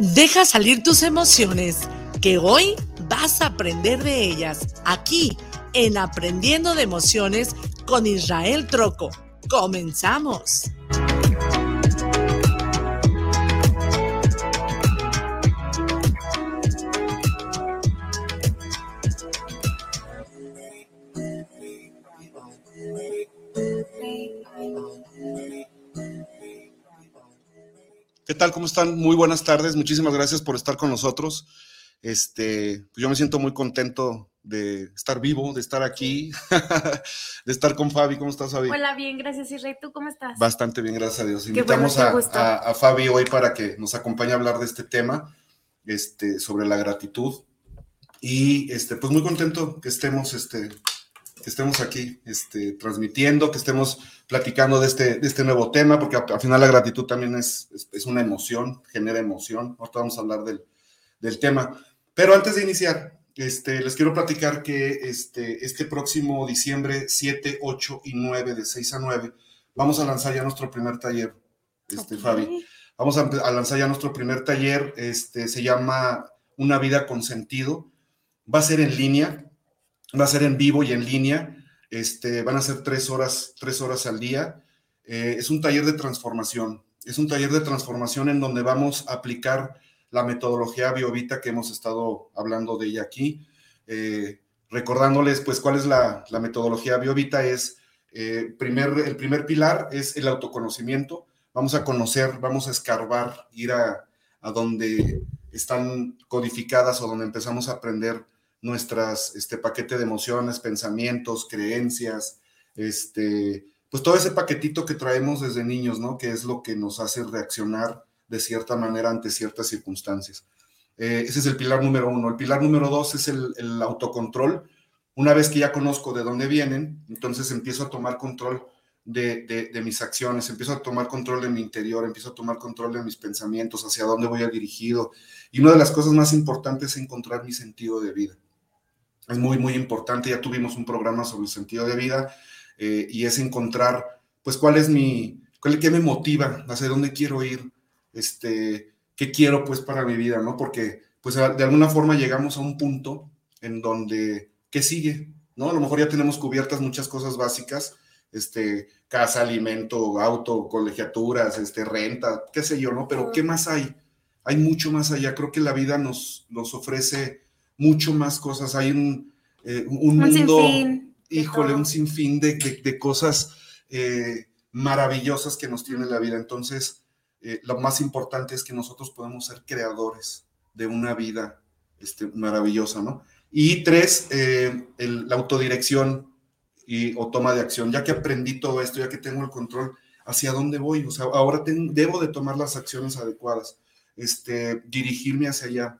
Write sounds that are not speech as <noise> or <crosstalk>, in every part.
Deja salir tus emociones, que hoy vas a aprender de ellas aquí en Aprendiendo de Emociones con Israel Troco. Comenzamos. ¿Qué tal? ¿Cómo están? Muy buenas tardes. Muchísimas gracias por estar con nosotros. Este, pues yo me siento muy contento de estar vivo, de estar aquí, <laughs> de estar con Fabi. ¿Cómo estás, Fabi? Hola, bien, gracias, Israel. ¿Tú cómo estás? Bastante bien, gracias a Dios. Qué Invitamos bueno, a- a Fabi hoy para que nos acompañe a hablar de este tema, este, sobre la gratitud. Y este, pues muy contento que estemos, este, que estemos aquí este, transmitiendo, que estemos platicando de este, de este nuevo tema, porque al final la gratitud también es, es, es una emoción, genera emoción. Ahorita vamos a hablar del, del tema. Pero antes de iniciar, este, les quiero platicar que este, este próximo diciembre 7, 8 y 9, de 6 a 9, vamos a lanzar ya nuestro primer taller, este, Ok. Fabi. Vamos a, a lanzar ya nuestro primer taller, este, se llama Una vida con sentido. Va a ser en línea, va a ser en vivo y en línea. Este, van a ser tres horas, tres horas al día. Eh, es un taller de transformación. Es un taller de transformación en donde vamos a aplicar la metodología Biovita que hemos estado hablando de ella aquí. Eh, recordándoles, pues, cuál es la, la metodología Biovita. Es, eh, primer, el primer pilar es el autoconocimiento. Vamos a conocer, vamos a escarbar, ir a, a donde están codificadas o donde empezamos a aprender nuestras este paquete de emociones, pensamientos, creencias, este, pues todo ese paquetito que traemos desde niños, ¿no? Que es lo que nos hace reaccionar de cierta manera ante ciertas circunstancias. Eh, ese es el pilar número uno. El pilar número dos es el, el autocontrol. Una vez que ya conozco de dónde vienen, entonces empiezo a tomar control de, de, de mis acciones, empiezo a tomar control de mi interior, empiezo a tomar control de mis pensamientos, hacia dónde voy a dirigido. Y una de las cosas más importantes es encontrar mi sentido de vida es muy, muy importante. Ya tuvimos un programa sobre el sentido de vida eh, y es encontrar, pues, cuál es mi, cuál, qué me motiva, hacia dónde quiero ir, este, qué quiero, pues, para mi vida, ¿no? Porque, pues, de alguna forma llegamos a un punto en donde, ¿qué sigue? ¿No? A lo mejor ya tenemos cubiertas muchas cosas básicas, este, casa, alimento, auto, colegiaturas, este, renta, qué sé yo, ¿no? Pero, ¿qué más hay? Hay mucho más allá. Creo que la vida nos, nos ofrece mucho más cosas. Hay un, eh, un Un mundo, sinfín híjole, un sinfín de, de- de cosas eh, maravillosas que nos tiene la vida. Entonces, eh, lo más importante es que nosotros podemos ser creadores de una vida este, maravillosa, ¿no? Y tres, eh, el- la autodirección y, o toma de acción. Ya que aprendí todo esto, ya que tengo el control, ¿hacia dónde voy? O sea, ahora ten- debo de tomar las acciones adecuadas, este, dirigirme hacia allá.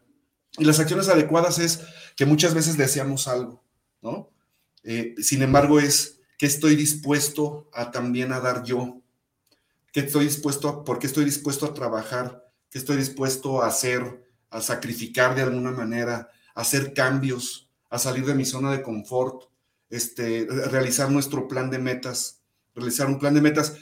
Y las acciones adecuadas es que muchas veces deseamos algo, ¿no? Eh, sin embargo, es que estoy dispuesto a también a dar yo, que estoy dispuesto a, por qué estoy dispuesto a trabajar, que estoy dispuesto a hacer, a sacrificar de alguna manera, a hacer cambios, a salir de mi zona de confort, este, re- realizar nuestro plan de metas, realizar un plan de metas.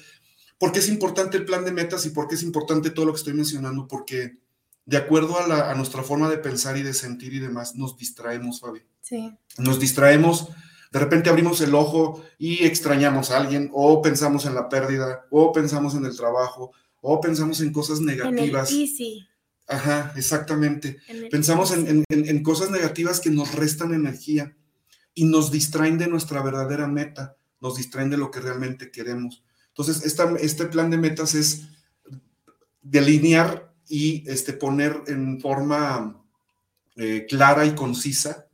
¿Por qué es importante el plan de metas y por qué es importante todo lo que estoy mencionando? Porque de acuerdo a, la- a nuestra forma de pensar y de sentir y demás, nos distraemos, Fabi. Sí. Nos distraemos, de repente abrimos el ojo y extrañamos a alguien, o pensamos en la pérdida, o pensamos en el trabajo, o pensamos en cosas En el negativas. easy. Ajá, exactamente. en el Pensamos en, easy. en- en- en cosas negativas que nos restan energía y nos distraen de nuestra verdadera meta, nos distraen de lo que realmente queremos. Entonces, esta- este plan de metas es delinear y este, poner en forma eh, clara y concisa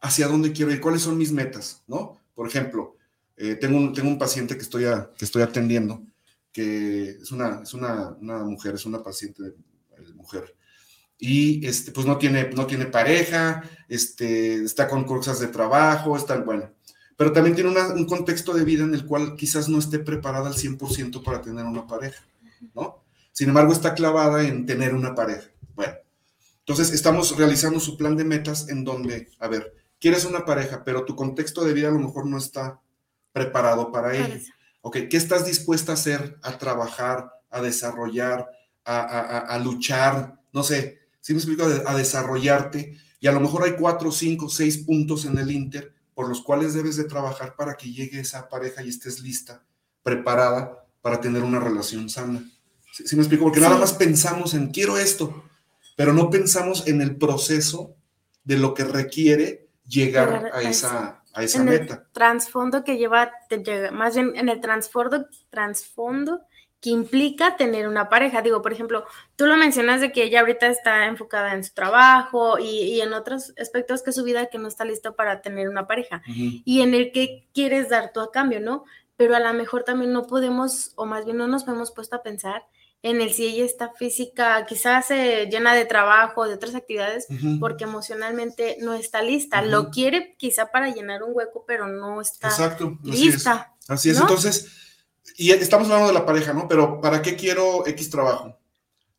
hacia dónde quiero ir, cuáles son mis metas, ¿no? Por ejemplo, eh, tengo, un, tengo un paciente que estoy, que estoy atendiendo, que es una, es una, mujer, es una paciente eh, mujer, y este, pues no tiene, no tiene pareja, este, está con cosas de trabajo, está, bueno, pero también tiene una- un contexto de vida en el cual quizás no esté preparada al 100% para tener una pareja, ¿no? Sin embargo, está clavada en tener una pareja. Bueno, entonces estamos realizando su plan de metas en donde, a ver, quieres una pareja, pero tu contexto de vida a lo mejor no está preparado para ello. Ok, ¿qué estás dispuesta a hacer, a trabajar, a desarrollar, a, luchar, no sé, si me explico, a desarrollarte y a lo mejor hay cuatro, cinco, seis puntos en el Inter por los cuales debes de trabajar para que llegue esa pareja y estés lista, preparada para tener una relación sana. ¿Sí, me explico? Porque nada más pensamos en quiero esto, pero no pensamos en el proceso de lo que requiere llegar a esa, a esa meta. El trasfondo que lleva, más bien en el trasfondo, trasfondo que implica tener una pareja. Digo, por ejemplo, tú lo mencionas de que ella ahorita está enfocada en su trabajo y, en otros aspectos que su vida que no está lista para tener una pareja y en el que quieres dar tú a cambio, ¿no? Pero a lo mejor también no podemos, o más bien no nos hemos puesto a pensar en el si ella está física, quizás se llena de trabajo, de otras actividades, porque emocionalmente no está lista. Lo quiere quizá para llenar un hueco, pero no está lista. Así es, entonces y estamos hablando de la pareja, ¿no? Pero ¿para qué quiero X trabajo?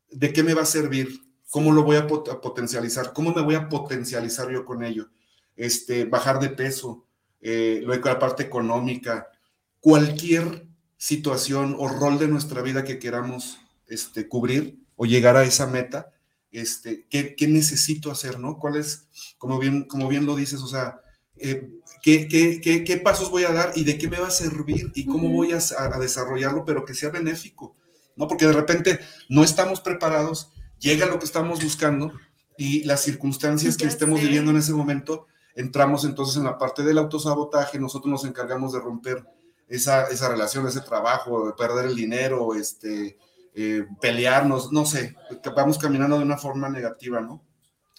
¿De qué me va a servir? ¿Cómo lo voy a, potencializar? ¿Cómo me voy a potencializar yo con ello? Este, bajar de peso, eh, la parte económica, cualquier situación o rol de nuestra vida que queramos este, cubrir o llegar a esa meta, este, ¿qué, ¿qué, necesito hacer, no? ¿Cuál es, como bien, como bien lo dices, o sea, eh, ¿qué, qué, qué, pasos voy a dar y de qué me va a servir y cómo voy a, a, desarrollarlo, pero que sea benéfico, ¿no? Porque de repente no estamos preparados, llega lo que estamos buscando y las circunstancias que estemos viviendo en ese momento, entramos entonces en la parte del autosabotaje, nosotros nos encargamos de romper esa, esa relación, ese trabajo, de perder el dinero, este, eh, pelearnos, no sé, vamos caminando de una forma negativa, ¿no?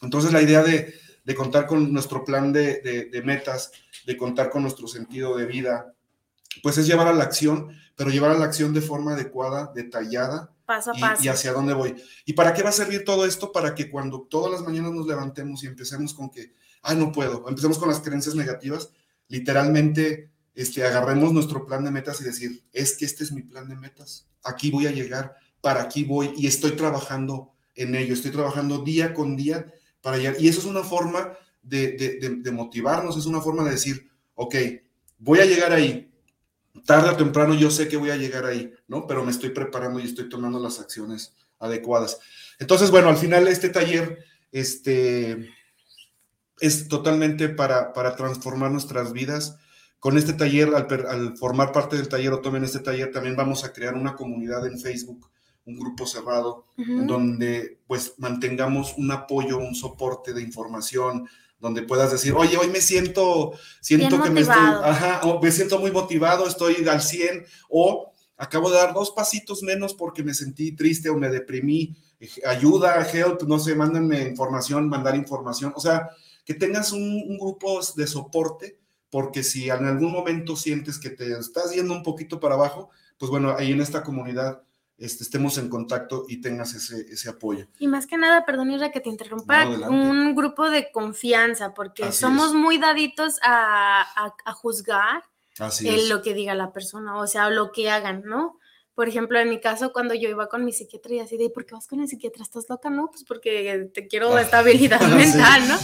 Entonces la idea de, de contar con nuestro plan de, metas, de contar con nuestro sentido de vida, pues es llevar a la acción, pero llevar a la acción de forma adecuada, detallada. Paso a paso. Y hacia dónde voy. ¿Y para qué va a servir todo esto? Para que cuando todas las mañanas nos levantemos y empecemos con que, ay, no puedo, empecemos con las creencias negativas, literalmente este, agarremos nuestro plan de metas y decir, es que este es mi plan de metas, aquí voy a llegar, para aquí voy y estoy trabajando en ello, estoy trabajando día con día y eso es una forma de, motivarnos, es una forma de decir, ok, voy a llegar ahí, tarde o temprano yo sé que voy a llegar ahí, ¿no? Pero me estoy preparando y estoy tomando las acciones adecuadas. Entonces, bueno, al final este taller este, es totalmente para, para transformar nuestras vidas. Con este taller, al, al, formar parte del taller o tomen este taller, también vamos a crear una comunidad en Facebook un grupo cerrado, donde pues mantengamos un apoyo, un soporte de información, donde puedas decir, oye, hoy me siento, siento que me estoy, ajá, me siento muy motivado, estoy al 100, o acabo de dar dos pasitos menos porque me sentí triste o me deprimí, ayuda, help, no sé, mándenme información, mandar información, o sea, que tengas un, un grupo de soporte, porque si en algún momento sientes que te estás yendo un poquito para abajo, pues bueno, ahí en esta comunidad este, estemos en contacto y tengas ese, ese apoyo. Y más que nada, perdón, Ira, que te interrumpa, un grupo de confianza, porque somos muy daditos a, a, juzgar lo que diga la persona, o sea, lo que hagan, ¿no? Por ejemplo, en mi caso, cuando yo iba con mi psiquiatra y así de, ¿por qué vas con el psiquiatra? ¿Estás loca? No, pues porque te quiero ah, estabilidad <laughs> mental, ¿no?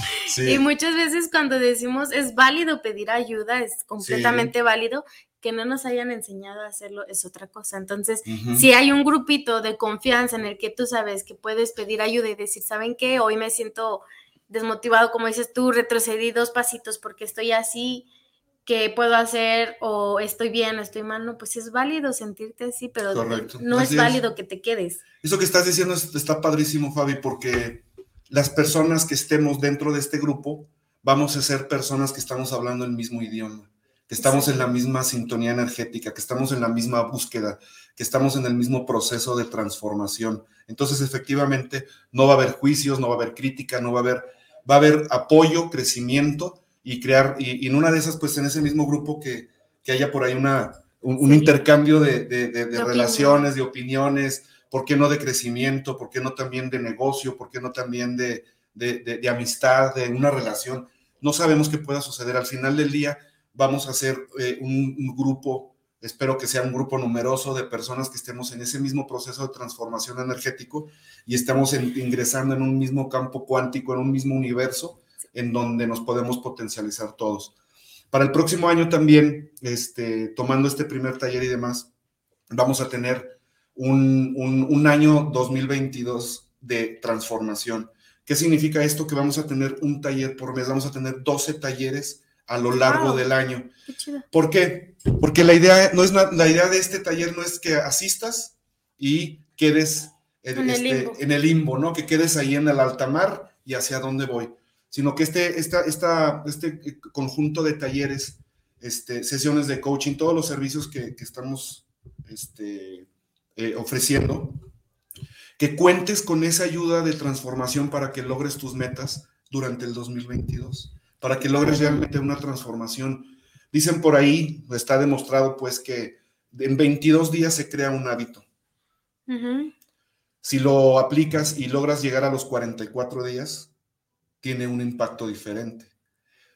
Y muchas veces cuando decimos es válido pedir ayuda, es completamente válido, que no nos hayan enseñado a hacerlo es otra cosa. Entonces, si hay un grupito de confianza en el que tú sabes que puedes pedir ayuda y decir, ¿saben qué? Hoy me siento desmotivado, como dices tú, retrocedí dos pasitos porque estoy así, ¿qué puedo hacer? O estoy bien, o estoy mal, no, pues es válido sentirte así, pero no es válido que te quedes. Eso que estás diciendo está padrísimo, Fabi, porque las personas que estemos dentro de este grupo, vamos a ser personas que estamos hablando el mismo idioma que estamos en la misma sintonía energética, que estamos en la misma búsqueda, que estamos en el mismo proceso de transformación. Entonces, efectivamente, no va a haber juicios, no va a haber crítica, no va a haber, va a haber apoyo, crecimiento y crear, y, en una de esas, pues en ese mismo grupo que, que haya por ahí una, un, intercambio de, de relaciones, de opiniones, ¿por qué no de crecimiento? ¿Por qué no también de negocio? ¿Por qué no también de, amistad, de una relación? No sabemos qué pueda suceder. Al final del día, vamos a hacer eh, un, grupo, espero que sea un grupo numeroso de personas que estemos en ese mismo proceso de transformación energético y estamos ingresando en un mismo campo cuántico, en un mismo universo en donde nos podemos potencializar todos. Para el próximo año también, este, tomando este primer taller y demás, vamos a tener un, un año 2022 de transformación. ¿Qué significa esto? Que vamos a tener un taller por mes, vamos a tener 12 talleres a lo largo del año. ¿Por qué? Porque la idea, no es la idea de este taller no es que asistas y quedes en, este, el limbo, ¿no? Que quedes ahí en el alta mar y hacia dónde voy, sino que este, esta, esta, este conjunto de talleres, este, sesiones de coaching, todos los servicios que, estamos este, eh, ofreciendo, que cuentes con esa ayuda de transformación para que logres tus metas durante el 2022 para que logres realmente una transformación. Dicen por ahí, está demostrado pues que en 22 días se crea un hábito. Si lo aplicas y logras llegar a los 44 días, tiene un impacto diferente.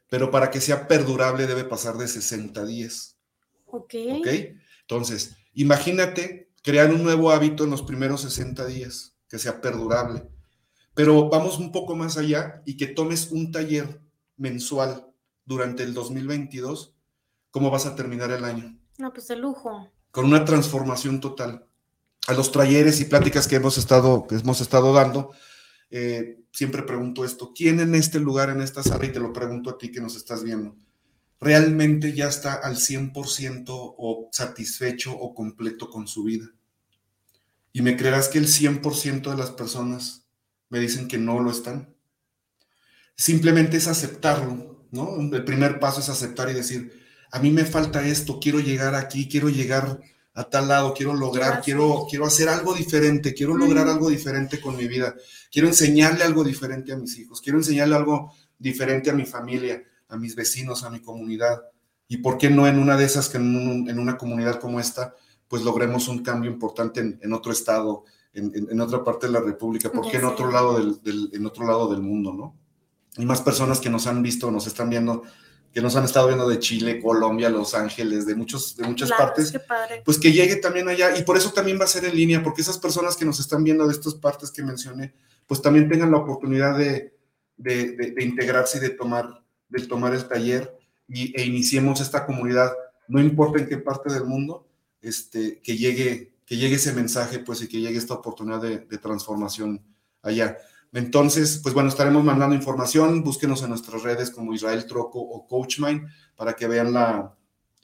Pero para que sea perdurable debe pasar de 60 días. Ok. Ok. Entonces, imagínate crear un nuevo hábito en los primeros 60 días, que sea perdurable. Pero vamos un poco más allá y que tomes un taller mensual durante el 2022, ¿cómo vas a terminar el año? No, pues de lujo. Con una transformación total. A los talleres y pláticas que hemos estado, que hemos estado dando, eh, siempre pregunto esto, ¿quién en este lugar, en esta sala, y te lo pregunto a ti que nos estás viendo, realmente ya está al 100% o satisfecho o completo con su vida? Y me creerás que el 100% de las personas me dicen que no lo están simplemente es aceptarlo, ¿no? El primer paso es aceptar y decir, a mí me falta esto, quiero llegar aquí, quiero llegar a tal lado, quiero lograr, quiero, quiero hacer algo diferente, quiero lograr algo diferente con mi vida, quiero enseñarle algo diferente a mis hijos, quiero enseñarle algo diferente a mi familia, a mis vecinos, a mi comunidad. Y por qué no en una de esas que en, una comunidad como esta, pues logremos un cambio importante en, otro estado, en, otra parte de la República, ¿por qué en otro lado del, en otro lado del mundo, no? Y más personas que nos han visto, nos están viendo, que nos han estado viendo de Chile, Colombia, Los Ángeles, de, muchos, de muchas partes, pues que llegue también allá. Y por eso también va a ser en línea, porque esas personas que nos están viendo de estas partes que mencioné, pues también tengan la oportunidad de, de, integrarse y de tomar, de tomar el taller y, e iniciemos esta comunidad, no importa en qué parte del mundo, este, que, llegue, que llegue ese mensaje, pues y que llegue esta oportunidad de, de transformación allá. Entonces, pues bueno, estaremos mandando información. Búsquenos en nuestras redes como Israel Troco o CoachMind para que vean la,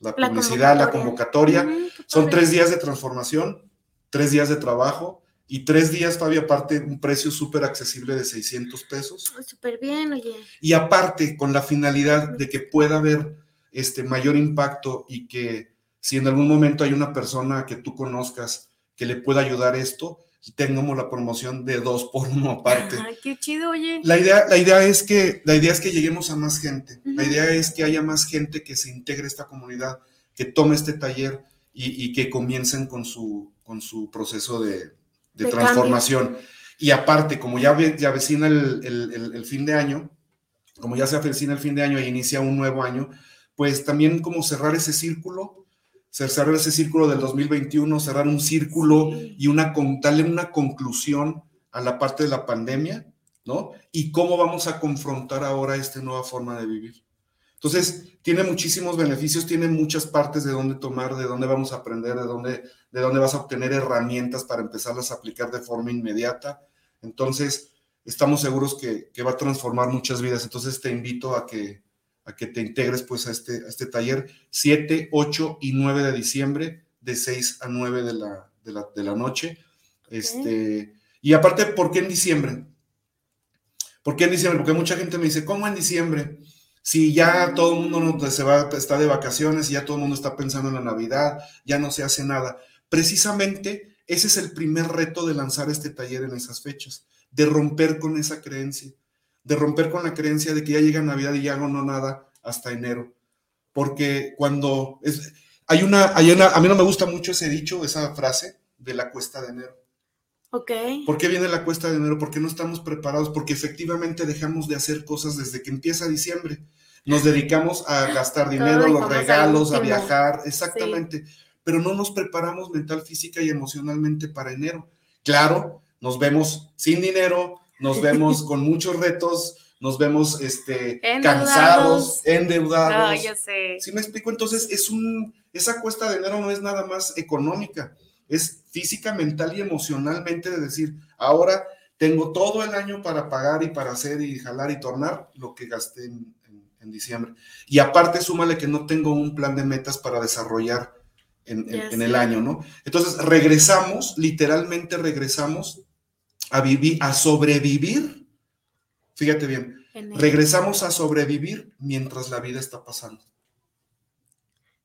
publicidad, la convocatoria. Son tres días de transformación, tres días de trabajo y tres días, Fabio, aparte, un precio súper accesible de 600 pesos. Súper bien, oye. Y aparte, con la finalidad de que pueda haber este mayor impacto y que si en algún momento hay una persona que tú conozcas que le pueda ayudar esto, tengamos la promoción de dos por uno aparte. Ay, qué chido, oye. La idea, la idea, es, que, la idea es que lleguemos a más gente. La idea es que haya más gente que se integre a esta comunidad, que tome este taller y, que comiencen con su, con su proceso de, transformación. Y aparte, como ya, ya avecina el, el, fin de año, como ya se avecina el fin de año y inicia un nuevo año, pues también como cerrar ese círculo cerrar ese círculo del 2021, cerrar un círculo y una, darle una conclusión a la parte de la pandemia, ¿no? Y cómo vamos a confrontar ahora esta nueva forma de vivir. Entonces, tiene muchísimos beneficios, tiene muchas partes de dónde tomar, de dónde vamos a aprender, de dónde, de dónde vas a obtener herramientas para empezarlas a aplicar de forma inmediata. Entonces, estamos seguros que, que va a transformar muchas vidas. Entonces, te invito a que, a que te integres pues a este, a este taller 7, 8 y 9 de diciembre, de 6 a 9 de la, de la, de la noche. Este, y aparte, ¿por qué en diciembre? ¿Por qué en diciembre? Porque mucha gente me dice, ¿cómo en diciembre? Si ya todo el mundo se va, está de vacaciones y ya todo el mundo está pensando en la Navidad, ya no se hace nada. Precisamente ese es el primer reto de lanzar este taller en esas fechas, de romper con esa creencia de romper con la creencia de que ya llega Navidad y ya no, no nada hasta enero. Porque cuando es, hay, una, hay una, a mí no me gusta mucho ese dicho, esa frase de la cuesta de enero. Ok. ¿Por qué viene la cuesta de enero? Porque no estamos preparados, porque efectivamente dejamos de hacer cosas desde que empieza diciembre. Nos dedicamos a gastar dinero, los regalos, a viajar, exactamente. Pero no nos preparamos mental, física y emocionalmente para enero. Claro, nos vemos sin dinero, nos vemos <laughs> con muchos retos, nos vemos este, cansados, endeudados. No, yo sé. ¿Sí me explico? Entonces, es un, esa cuesta de dinero no es nada más económica, es física, mental y emocionalmente de decir, ahora tengo todo el año para pagar y para hacer y jalar y tornar lo que gasté en, diciembre. Y aparte, súmale que no tengo un plan de metas para desarrollar en, el año, ¿no? Entonces, regresamos, literalmente regresamos a vivir, a sobrevivir. Fíjate bien, regresamos a sobrevivir mientras la vida está pasando.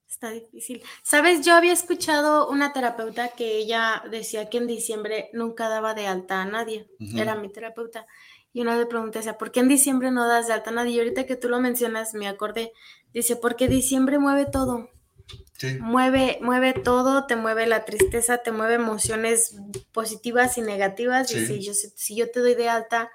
Está difícil. Sabes, yo había escuchado una terapeuta que ella decía que en diciembre nunca daba de alta a nadie. Era mi terapeuta. Y una vez pregunté, o sea, ¿por qué en diciembre no das de alta a nadie? Y ahorita que tú lo mencionas, me acordé. Dice, porque diciembre mueve todo. Sí. Mueve, mueve todo, te mueve la tristeza, te mueve emociones positivas y negativas. Dice, yo, si yo te doy de alta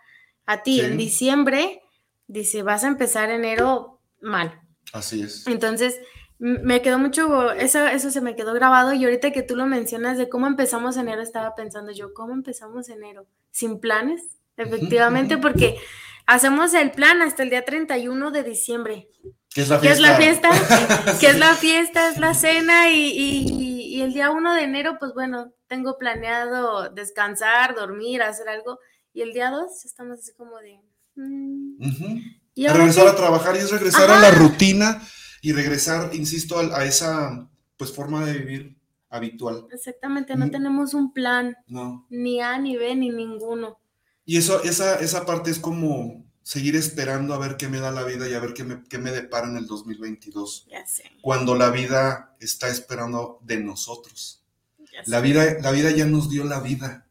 a ti en diciembre, dice, vas a empezar enero mal. Así es. Entonces, me quedó mucho, eso, eso se me quedó grabado y ahorita que tú lo mencionas de cómo empezamos enero, estaba pensando yo, ¿cómo empezamos enero? ¿Sin planes? Efectivamente, porque hacemos el plan hasta el día 31 de diciembre. ¿Qué es la fiesta? <laughs> ¿Qué es la fiesta? ¿Qué es la fiesta? Es la cena y, el día 1 de enero, pues bueno, tengo planeado descansar, dormir, hacer algo. Y el día 2 estamos así como de... Mm". regresar a trabajar y es regresar a la rutina y regresar, insisto, a, esa pues forma de vivir habitual. Exactamente, no tenemos un plan. No. Ni A, ni B, ni ninguno. Y eso, esa, esa parte es como seguir esperando a ver qué me da la vida y a ver qué me, qué me depara en el 2022. Ya sé. Cuando la vida está esperando de nosotros. La vida, la vida ya nos dio la vida.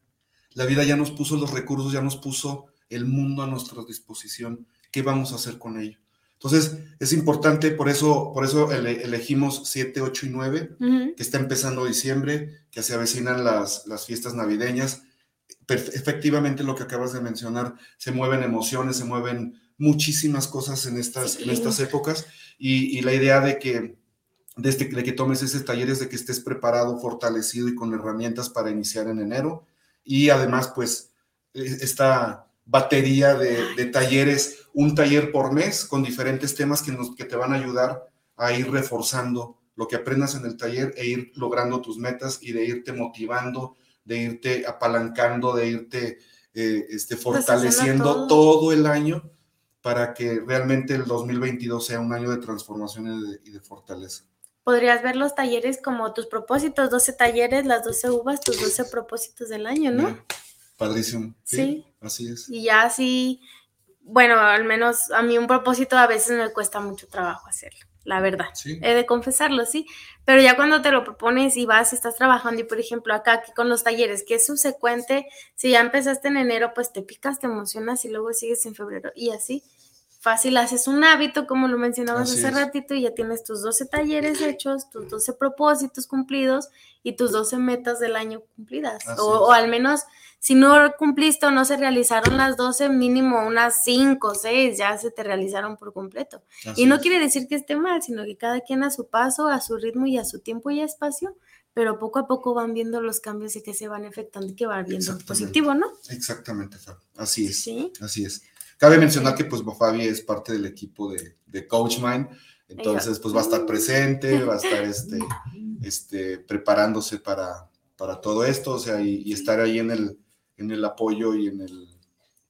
La vida ya nos puso los recursos, ya nos puso el mundo a nuestra disposición. ¿Qué vamos a hacer con ello? Entonces, es importante, por eso, por eso elegimos 7, 8 y 9, que está empezando diciembre, que se avecinan las, las fiestas navideñas. Efectivamente, lo que acabas de mencionar, se mueven emociones, se mueven muchísimas cosas en estas, en estas épocas, y, la idea de que, desde de que tomes ese taller es de que estés preparado, fortalecido y con herramientas para iniciar en enero, y además, pues, e, esta batería de, de talleres un taller por mes con diferentes temas que, nos, que te van a ayudar a ir reforzando lo que aprendas en el taller e ir logrando tus metas y de irte motivando, de irte apalancando, de irte eh, este, fortaleciendo todo. el año para que realmente el 2022 sea un año de transformación y de, fortaleza. Podrías ver los talleres como tus propósitos, 12 talleres, las 12 uvas, tus 12 <laughs> propósitos del año, ¿no? padrísimo. Sí, Así es. Y ya así bueno, al menos a mí un propósito a veces me cuesta mucho trabajo hacerlo, la verdad. He de confesarlo, sí. Pero ya cuando te lo propones y vas, estás trabajando y por ejemplo acá aquí con los talleres, que es subsecuente, si ya empezaste en enero, pues te picas, te emocionas y luego sigues en febrero y así. Fácil, haces un hábito, como lo mencionabas hace ratito, y ya tienes tus 12 talleres hechos, tus 12 propósitos cumplidos y tus 12 metas del año cumplidas. O, o, al menos si no cumpliste o no se realizaron las 12, mínimo unas 5 o 6 ya se te realizaron por completo. y no quiere decir que esté mal, sino que cada quien a su paso, a su ritmo y a su tiempo y espacio, pero poco a poco van viendo los cambios y que se van efectuando y que van viendo positivo, ¿no? Exactamente, Así es. ¿Sí? Así es. Cabe mencionar que pues Fabi es parte del equipo de, de Coach Mind, entonces pues va a estar presente, va a estar este, <laughs> este, preparándose para, para todo esto, o sea, y estar ahí en el, en el apoyo y en el,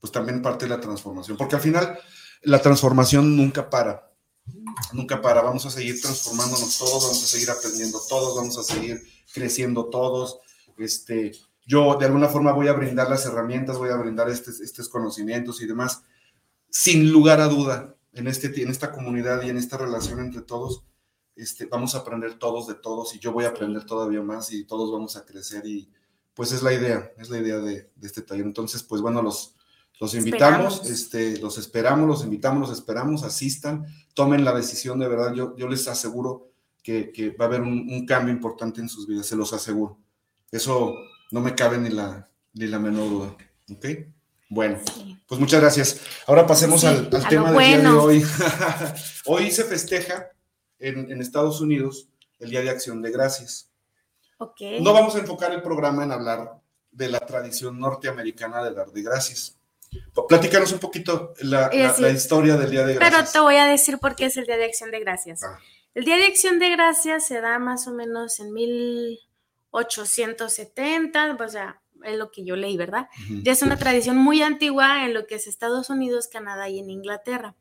pues también parte de la transformación, porque al final la transformación nunca para, nunca para, vamos a seguir transformándonos todos, vamos a seguir aprendiendo todos, vamos a seguir creciendo todos, este, yo de alguna forma voy a brindar las herramientas, voy a brindar estos, estos conocimientos y demás, sin lugar a duda, en, este, en esta comunidad y en esta relación entre todos, este, vamos a aprender todos de todos y yo voy a aprender todavía más y todos vamos a crecer y, pues es la idea, es la idea de, este taller. Entonces, pues bueno, los, los invitamos, este, los esperamos, los invitamos, los esperamos, asistan, tomen la decisión de verdad. Yo, yo les aseguro que, va a haber un, cambio importante en sus vidas, se los aseguro. Eso no me cabe ni la, ni la menor duda. ¿Ok? Bueno, pues muchas gracias. Ahora pasemos al, tema del día de hoy. <laughs> hoy se festeja en, en Estados Unidos el Día de Acción de Gracias. No vamos a enfocar el programa en hablar de la tradición norteamericana de dar de gracias. Platícanos un poquito la, historia del Día de Gracias. Pero te voy a decir por qué es el Día de Acción de Gracias. Ah. El Día de Acción de Gracias se da más o menos en 1870, o sea, es lo que yo leí, ¿verdad? Ya es una tradición muy antigua en lo que es Estados Unidos, Canadá y en Inglaterra.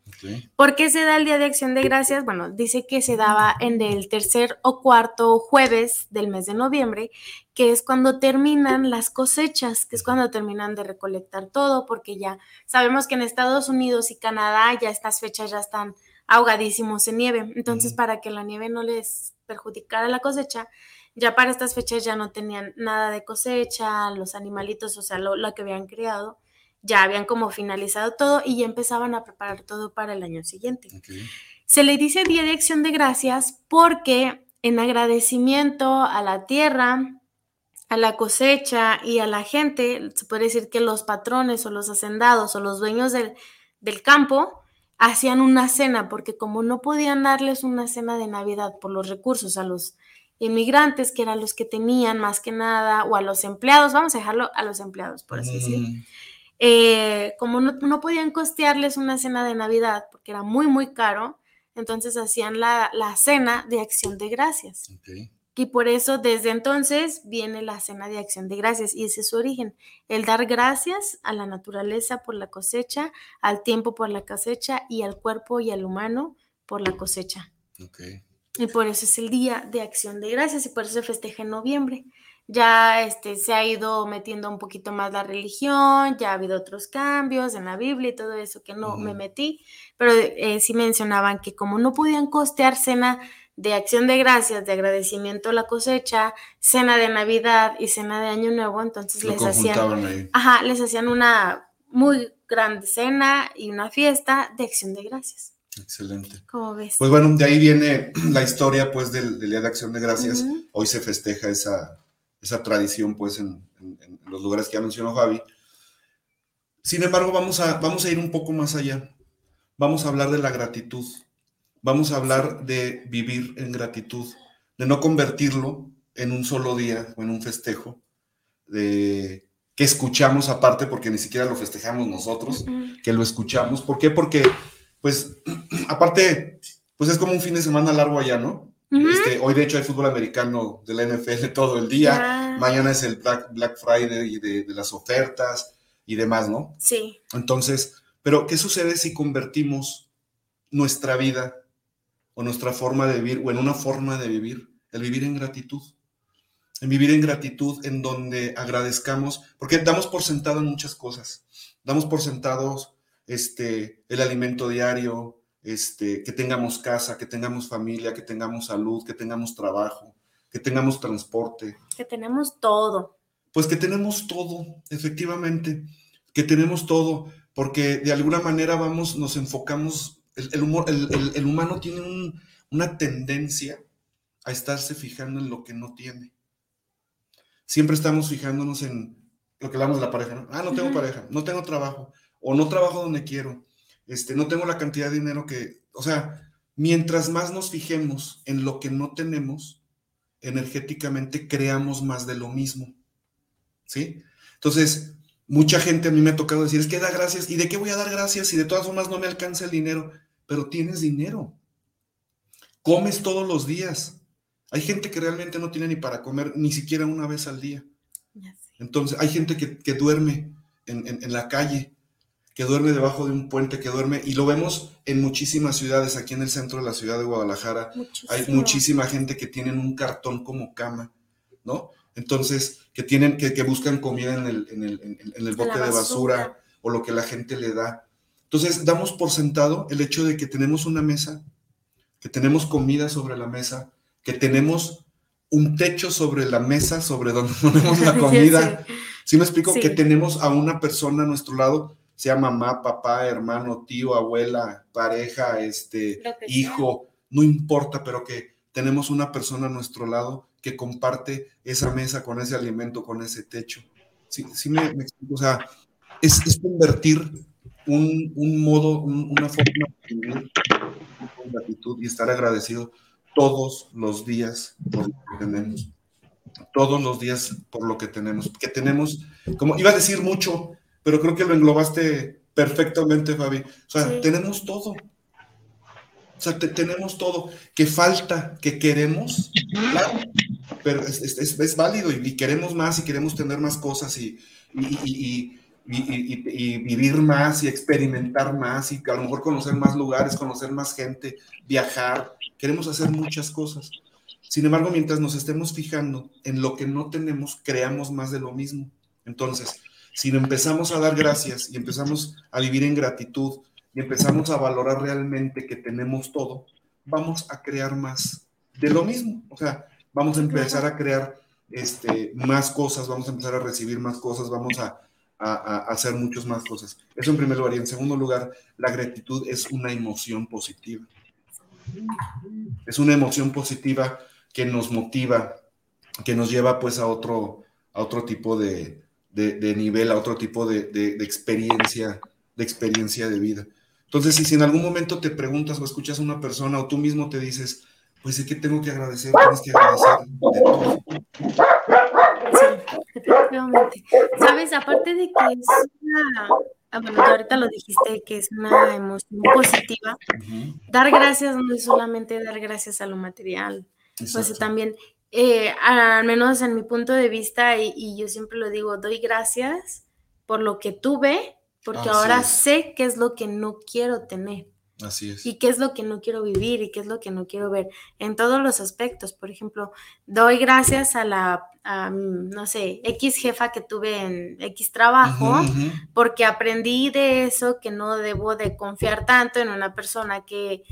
¿Por qué se da el Día de Acción de Gracias? Bueno, dice que se daba en el tercer o cuarto jueves del mes de noviembre, que es cuando terminan las cosechas, que es cuando terminan de recolectar todo, porque ya sabemos que en Estados Unidos y Canadá ya estas fechas ya están ahogadísimos en nieve. Entonces, para que la nieve no les perjudicara la cosecha, ya para estas fechas ya no tenían nada de cosecha, los animalitos, o sea, lo, que habían criado, ya habían como finalizado todo y ya empezaban a preparar todo para el año siguiente. Se le dice Día de Acción de Gracias porque en agradecimiento a la tierra, a la cosecha y a la gente, se puede decir que los patrones o los hacendados o los dueños del, del campo hacían una cena, porque como no podían darles una cena de Navidad por los recursos a los inmigrantes, que eran los que tenían más que nada, o a los empleados, vamos a dejarlo a los empleados, por así decirlo. Eh, como no, podían costearles una cena de Navidad, porque era muy, muy caro, entonces hacían la, cena de acción de gracias. Y por eso desde entonces viene la cena de acción de gracias y ese es su origen, el dar gracias a la naturaleza por la cosecha, al tiempo por la cosecha y al cuerpo y al humano por la cosecha. Okay. Y por eso es el Día de Acción de Gracias y por eso se festeja en noviembre. Ya este, se ha ido metiendo un poquito más la religión, ya ha habido otros cambios en la Biblia y todo eso que no me metí, pero eh, sí mencionaban que como no podían costear cena de acción de gracias, de agradecimiento a la cosecha, cena de Navidad y cena de Año Nuevo, entonces les hacían, ajá, les hacían una muy grande cena y una fiesta de acción de gracias. Excelente. ¿Cómo ves? Pues bueno, de ahí viene <clears throat> la historia pues del, Día de Acción de Gracias. Hoy se festeja esa, esa tradición pues en, los lugares que ya mencionó Javi. Sin embargo, vamos a, vamos a ir un poco más allá. Vamos a hablar de la gratitud. Vamos a hablar de vivir en gratitud, de no convertirlo en un solo día o en un festejo, de que escuchamos aparte, porque ni siquiera lo festejamos nosotros, que lo escuchamos. ¿Por qué? Porque pues, <clears throat> aparte, pues es como un fin de semana largo allá, ¿no? este, hoy de hecho hay fútbol americano de la NFL <laughs> todo el día, mañana es el Black, Black Friday y de, las ofertas y demás, ¿no? Sí. Entonces, pero ¿qué sucede si convertimos nuestra vida o nuestra forma de vivir o en una forma de vivir, el vivir en gratitud? En vivir en gratitud en donde agradezcamos, porque damos por sentado en muchas cosas, damos por sentados este, el alimento diario, este, que tengamos casa, que tengamos familia, que tengamos salud, que tengamos trabajo, que tengamos transporte. Que tenemos todo. Pues que tenemos todo, efectivamente, que tenemos todo, porque de alguna manera vamos, nos enfocamos, el, humor, el, humano tiene una tendencia a estarse fijando en lo que no tiene. Siempre estamos fijándonos en lo que hablamos de la pareja, Ah, no tengo pareja, no tengo trabajo, o no trabajo donde quiero, este, no tengo la cantidad de dinero que, o sea, mientras más nos fijemos en lo que no tenemos, energéticamente creamos más de lo mismo. ¿Sí? Entonces, mucha gente a mí me ha tocado decir, es que da gracias, ¿y de qué voy a dar gracias si de todas formas no me alcanza el dinero? Pero tienes dinero. Comes todos los días. Hay gente que realmente no tiene ni para comer ni siquiera una vez al día. Entonces, hay gente que, duerme en, la calle que duerme debajo de un puente, que duerme, y lo vemos en muchísimas ciudades, aquí en el centro de la ciudad de Guadalajara, hay muchísima gente que tienen un cartón como cama, ¿no? Entonces, que tienen, que, que buscan comida en el, en el, en el bote de basura o lo que la gente le da. Entonces, damos por sentado el hecho de que tenemos una mesa, que tenemos comida sobre la mesa, que tenemos un techo sobre la mesa, sobre donde <laughs> ponemos la <laughs> comida. ¿Sí, me explico? Que tenemos a una persona a nuestro lado sea mamá, papá, hermano, tío, abuela, pareja, este, hijo, no importa, pero que tenemos una persona a nuestro lado que comparte esa mesa con ese alimento, con ese techo. Sí, sí me, explico, o sea, es, convertir un, modo, una forma de vivir con gratitud y estar agradecido todos los días por lo que tenemos. Todos los días por lo que tenemos. Que tenemos, como iba a decir mucho, pero creo que lo englobaste perfectamente, Fabi. O sea, tenemos todo. O sea, tenemos todo. ¿Qué falta? ¿Qué queremos? Claro, pero es, válido y, queremos más y queremos tener más cosas y, y, vivir más y experimentar más y a lo mejor conocer más lugares, conocer más gente, viajar. Queremos hacer muchas cosas. Sin embargo, mientras nos estemos fijando en lo que no tenemos, creamos más de lo mismo. Entonces, si empezamos a dar gracias y empezamos a vivir en gratitud y empezamos a valorar realmente que tenemos todo, vamos a crear más de lo mismo. O sea, vamos a empezar a crear este, más cosas, vamos a empezar a recibir más cosas, vamos a, hacer muchas más cosas. Eso en primer lugar. Y en segundo lugar, la gratitud es una emoción positiva. Es una emoción positiva que nos motiva, que nos lleva pues a otro, a otro tipo de, de, nivel, a otro tipo de, experiencia, de experiencia de vida. Entonces, si, en algún momento te preguntas o escuchas a una persona o tú mismo te dices, pues es que tengo que agradecer, tienes que agradecer de todo. Sí, Sabes, aparte de que es una, ah, bueno, ahorita lo dijiste, que es una emoción positiva, dar gracias no es solamente dar gracias a lo material, pues también eh, al menos en mi punto de vista, y, yo siempre lo digo, doy gracias por lo que tuve, porque ahora sé qué es lo que no quiero tener. Así es. Y qué es lo que no quiero vivir y qué es lo que no quiero ver en todos los aspectos. Por ejemplo, doy gracias a la, no sé, X jefa que tuve en X trabajo, porque aprendí de eso que no debo de confiar tanto en una persona que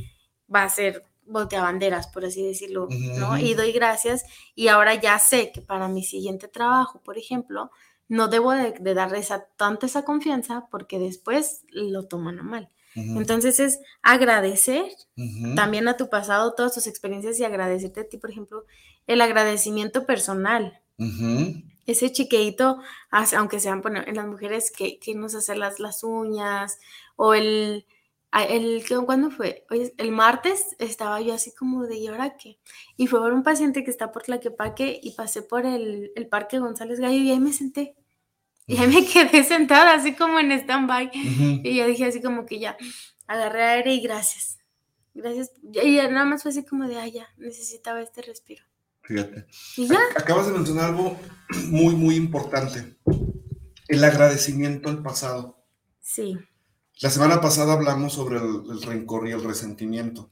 va a ser banderas, por así decirlo, ¿no? Y doy gracias y ahora ya sé que para mi siguiente trabajo, por ejemplo, no debo de, darle esa, tanta esa confianza porque después lo toman a mal. Entonces es agradecer también a tu pasado, todas tus experiencias y agradecerte a ti, por ejemplo, el agradecimiento personal. Ese chiqueito, aunque sean, bueno, en las mujeres que, que nos hacen las, las uñas o el el, ¿Cuándo fue? El martes estaba yo así como de, ¿y ahora qué? Y fue por un paciente que está por Tlaquepaque y pasé por el, el Parque González Gallo y ahí me senté. Y ahí me quedé <laughs> sentada así como en stand-by. Y yo dije así como que ya, agarré aire y gracias. Gracias. Y nada más fue así como de, ah, ya, necesitaba este respiro. Fíjate. ¿Y ya? Acabas de mencionar algo muy, muy importante. El agradecimiento al pasado. Sí. La semana pasada hablamos sobre el, rencor y el resentimiento.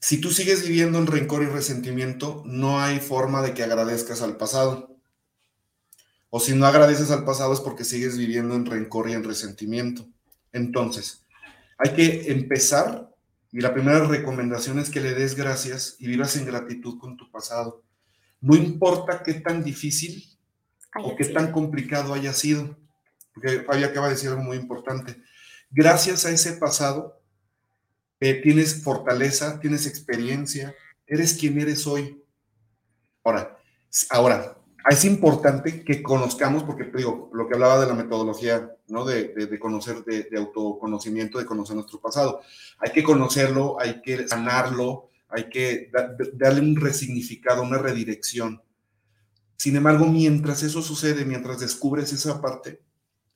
Si tú sigues viviendo en rencor y resentimiento, no hay forma de que agradezcas al pasado. O si no agradeces al pasado es porque sigues viviendo en rencor y en resentimiento. Entonces, hay que empezar y la primera recomendación es que le des gracias y vivas en gratitud con tu pasado. No importa qué tan difícil o qué tan complicado haya sido porque Fabi acaba de decir algo muy importante. Gracias a ese pasado, eh, tienes fortaleza, tienes experiencia, eres quien eres hoy. Ahora, ahora, es importante que conozcamos, porque te digo, lo que hablaba de la metodología, ¿no? De, conocer, de, autoconocimiento, de conocer nuestro pasado. Hay que conocerlo, hay que sanarlo, hay que darle un resignificado, una redirección. Sin embargo, mientras eso sucede, mientras descubres esa parte,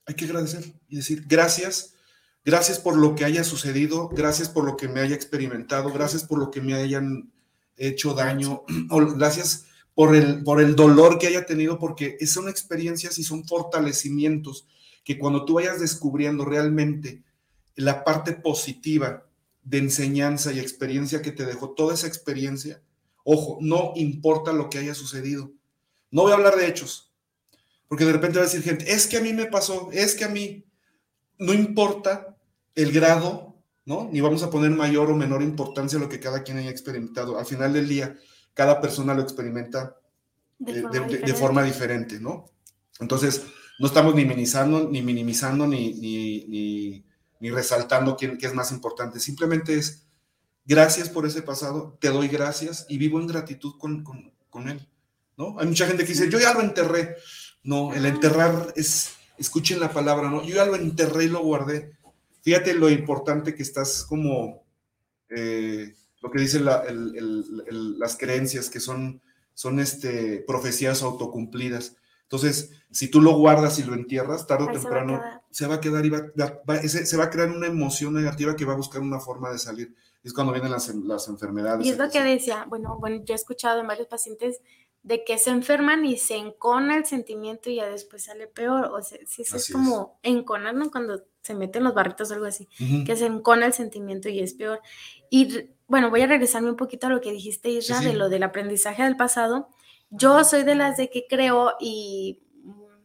hay que agradecer y decir gracias, gracias por lo que haya sucedido, gracias por lo que me haya experimentado, gracias por lo que me hayan hecho daño, <clears throat> o gracias por el, por el dolor que haya tenido, porque son experiencias y son fortalecimientos que cuando tú vayas descubriendo realmente la parte positiva de enseñanza y experiencia que te dejó toda esa experiencia, ojo, no importa lo que haya sucedido. No voy a hablar de hechos, porque de repente va a decir gente, es que a mí me pasó, es que a mí, no importa el grado, ¿no? Ni vamos a poner mayor o menor importancia a lo que cada quien haya experimentado. Al final del día, cada persona lo experimenta de, eh, forma, diferente. ¿no? Entonces, no estamos ni minimizando, ni minimizando, ni, ni, ni, resaltando quién, qué es más importante. Simplemente es, gracias por ese pasado, te doy gracias y vivo en gratitud con, con, con él. ¿no? Hay mucha gente que dice, yo ya lo enterré. No, el enterrar es, escuchen la palabra, ¿no? Yo ya lo enterré y lo guardé. Fíjate lo importante que estás como, eh, lo que dicen las creencias, que son, son este, profecías autocumplidas. Entonces, si tú lo guardas y lo entierras, tarde o temprano se va a quedar, y se va a crear una emoción negativa que va a buscar una forma de salir. Es cuando vienen las, las enfermedades. Y es lo que decía, bueno, bueno, yo he escuchado en varios pacientes de que se enferman y se encona el sentimiento y ya después sale peor. O sea, si es como enconar, ¿no? Cuando se meten los barritos o algo así, que se encona el sentimiento y es peor. Y bueno, voy a regresarme un poquito a lo que dijiste, Isra, de lo del aprendizaje del pasado. Yo soy de las de que creo y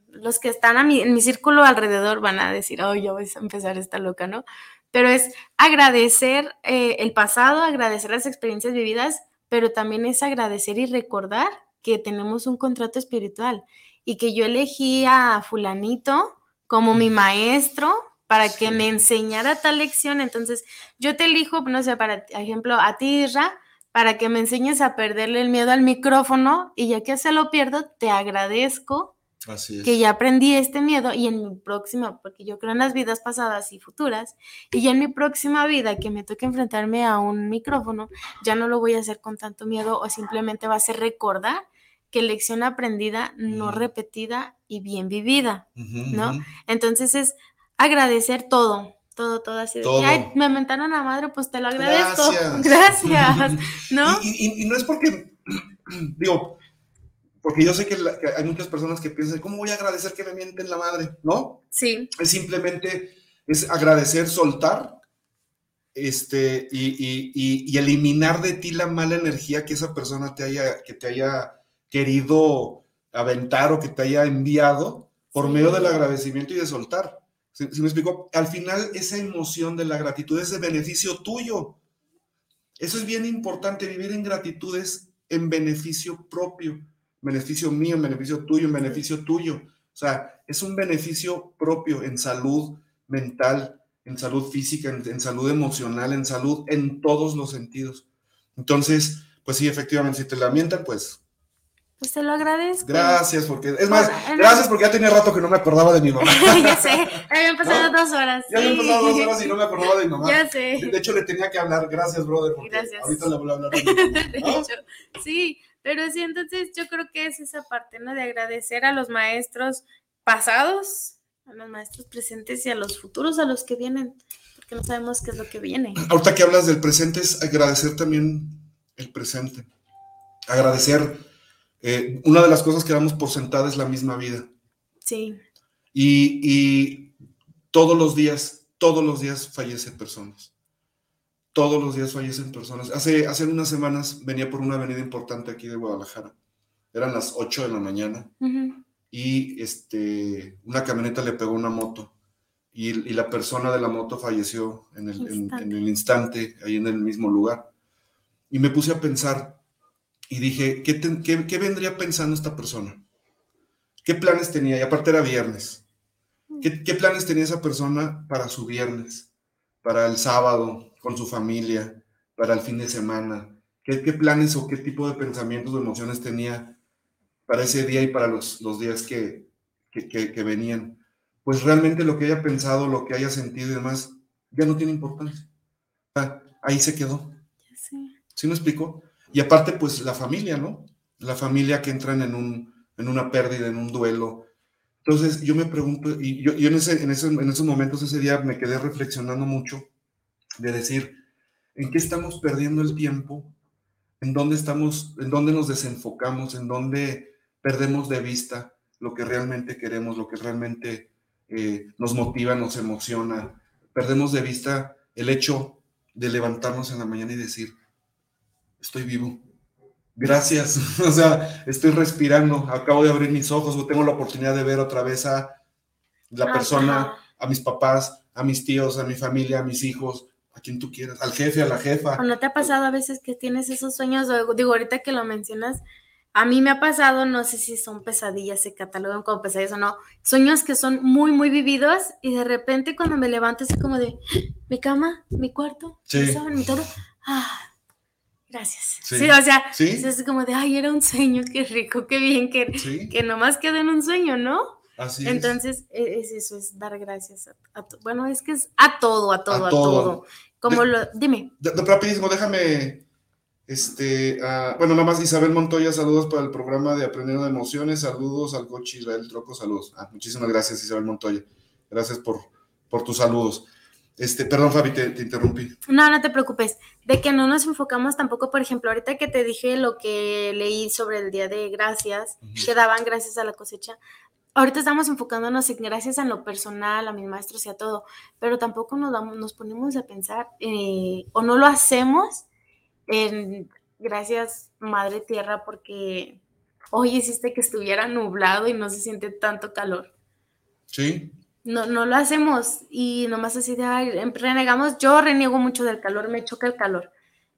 los que están a mi, en mi círculo alrededor van a decir, oh, ya voy a empezar esta loca, ¿no? Pero es agradecer eh, el pasado, agradecer las experiencias vividas, pero también es agradecer y recordar que tenemos un contrato espiritual y que yo elegí a fulanito como mi maestro para que me enseñara tal lección. Entonces, yo te elijo, no sé, para ejemplo, a ti, Isra, para que me enseñes a perderle el miedo al micrófono y ya que se lo pierdo, te agradezco que ya aprendí este miedo y en mi próxima, porque yo creo en las vidas pasadas y futuras, y ya en mi próxima vida que me toque enfrentarme a un micrófono, ya no lo voy a hacer con tanto miedo o simplemente va a ser recordar que lección aprendida, no repetida y bien vivida, ¿no? Entonces es agradecer todo, todo, todo así. me mentaron a madre, pues te lo agradezco. Gracias. <laughs> <laughs> ¿No? Y, no es porque, <clears throat> digo, porque yo sé que, hay muchas personas que piensan, ¿cómo voy a agradecer que me mienten la madre? ¿No? Sí. Es simplemente, es agradecer, soltar, este, y, eliminar de ti la mala energía que esa persona te haya, que te haya querido aventar o que te haya enviado por medio del agradecimiento y de soltar. ¿Sí, me explico? Al final, esa emoción de la gratitud es de beneficio tuyo. Eso es bien importante, vivir en gratitud es en beneficio propio, beneficio mío, en beneficio tuyo, en beneficio tuyo. O sea, es un beneficio propio en salud mental, en salud física, en, en salud emocional, en salud en todos los sentidos. Entonces, pues sí, efectivamente, si te lamentan, pues pues te lo agradezco. Gracias, porque. Es más, gracias porque ya tenía rato que no me acordaba de mi mamá. <laughs> ya sé, habían pasado dos horas. Ya habían pasado dos horas y no me acordaba de mi mamá. Ya sé. De, hecho, le tenía que hablar. Gracias, brother. gracias. Ahorita le voy a hablar. <laughs> de hecho, sí, pero sí, entonces yo creo que es esa parte, ¿no? De agradecer a los maestros pasados, a los maestros presentes y a los futuros, a los que vienen, porque no sabemos qué es lo que viene. <clears throat> Ahorita que hablas del presente, es agradecer también el presente. Agradecer eh, una de las cosas que damos por sentada es la misma vida. Sí. Y, todos los días, todos los días fallecen personas. Todos los días fallecen personas. Hace, hace unas semanas venía por una avenida importante aquí de Guadalajara. Eran las 8 de la mañana. Y este, una camioneta le pegó una moto. Y, la persona de la moto falleció en el, en el instante, ahí en el mismo lugar. Y me puse a pensar, y dije, ¿qué, vendría pensando esta persona? ¿Qué planes tenía? Y aparte era viernes. ¿Qué, planes tenía esa persona para su viernes? Para el sábado, con su familia, para el fin de semana. ¿Qué, planes o qué tipo de pensamientos o emociones tenía para ese día y para los, días que, que, venían? Pues realmente lo que haya pensado, lo que haya sentido y demás, ya no tiene importancia. ahí se quedó. Sí. ¿Sí me explico? Y aparte, pues la familia, ¿no? La familia que entran en, un, en una pérdida, en un duelo. Entonces yo me pregunto, y yo, en, ese, en, en esos momentos, ese día me quedé reflexionando mucho de decir, ¿en qué estamos perdiendo el tiempo? ¿En dónde estamos, en dónde nos desenfocamos? ¿En dónde perdemos de vista lo que realmente queremos, lo que realmente eh, nos motiva, nos emociona? Perdemos de vista el hecho de levantarnos en la mañana y decir, estoy vivo. Gracias. <laughs> o sea, estoy respirando. Acabo de abrir mis ojos o tengo la oportunidad de ver otra vez a la persona, a mis papás, a mis tíos, a mi familia, a mis hijos, a quien tú quieras, al jefe, a la jefa. ¿No te ha pasado a veces que tienes esos sueños? Digo, ahorita que lo mencionas, a mí me ha pasado, no sé si son pesadillas, se catalogan como pesadillas o no, sueños que son muy, muy vividos y de repente cuando me levanto es como de mi cama, mi cuarto, mi mi todo, ah, Gracias. Sí, o sea, es como de, ay, era un sueño, qué rico, qué bien, que, que nomás quedó en un sueño, ¿no? Así Entonces, e, es. eso, es dar gracias a, bueno, es que es a todo, a todo, a, todo. Como lo, dime. rapidísimo, déjame Este, ah, bueno, nada más Isabel Montoya, saludos para el programa de Aprendiendo de Emociones, saludos al coach Israel Troco, saludos. Ah, muchísimas gracias Isabel Montoya, gracias por, por tus saludos. Este, perdón, Fabi, te, interrumpí. No, no te preocupes. De que no nos enfocamos tampoco, por ejemplo, ahorita que te dije lo que leí sobre el Día de Gracias, que daban gracias a la cosecha. Ahorita estamos enfocándonos en gracias a lo personal, a mis maestros y a todo, pero tampoco nos, damos, nos ponemos a pensar eh, o no lo hacemos en gracias Madre Tierra porque hoy hiciste que estuviera nublado y no se siente tanto calor. Sí, no, no lo hacemos y nomás así de, ay, em, renegamos, yo reniego mucho del calor, me choca el calor.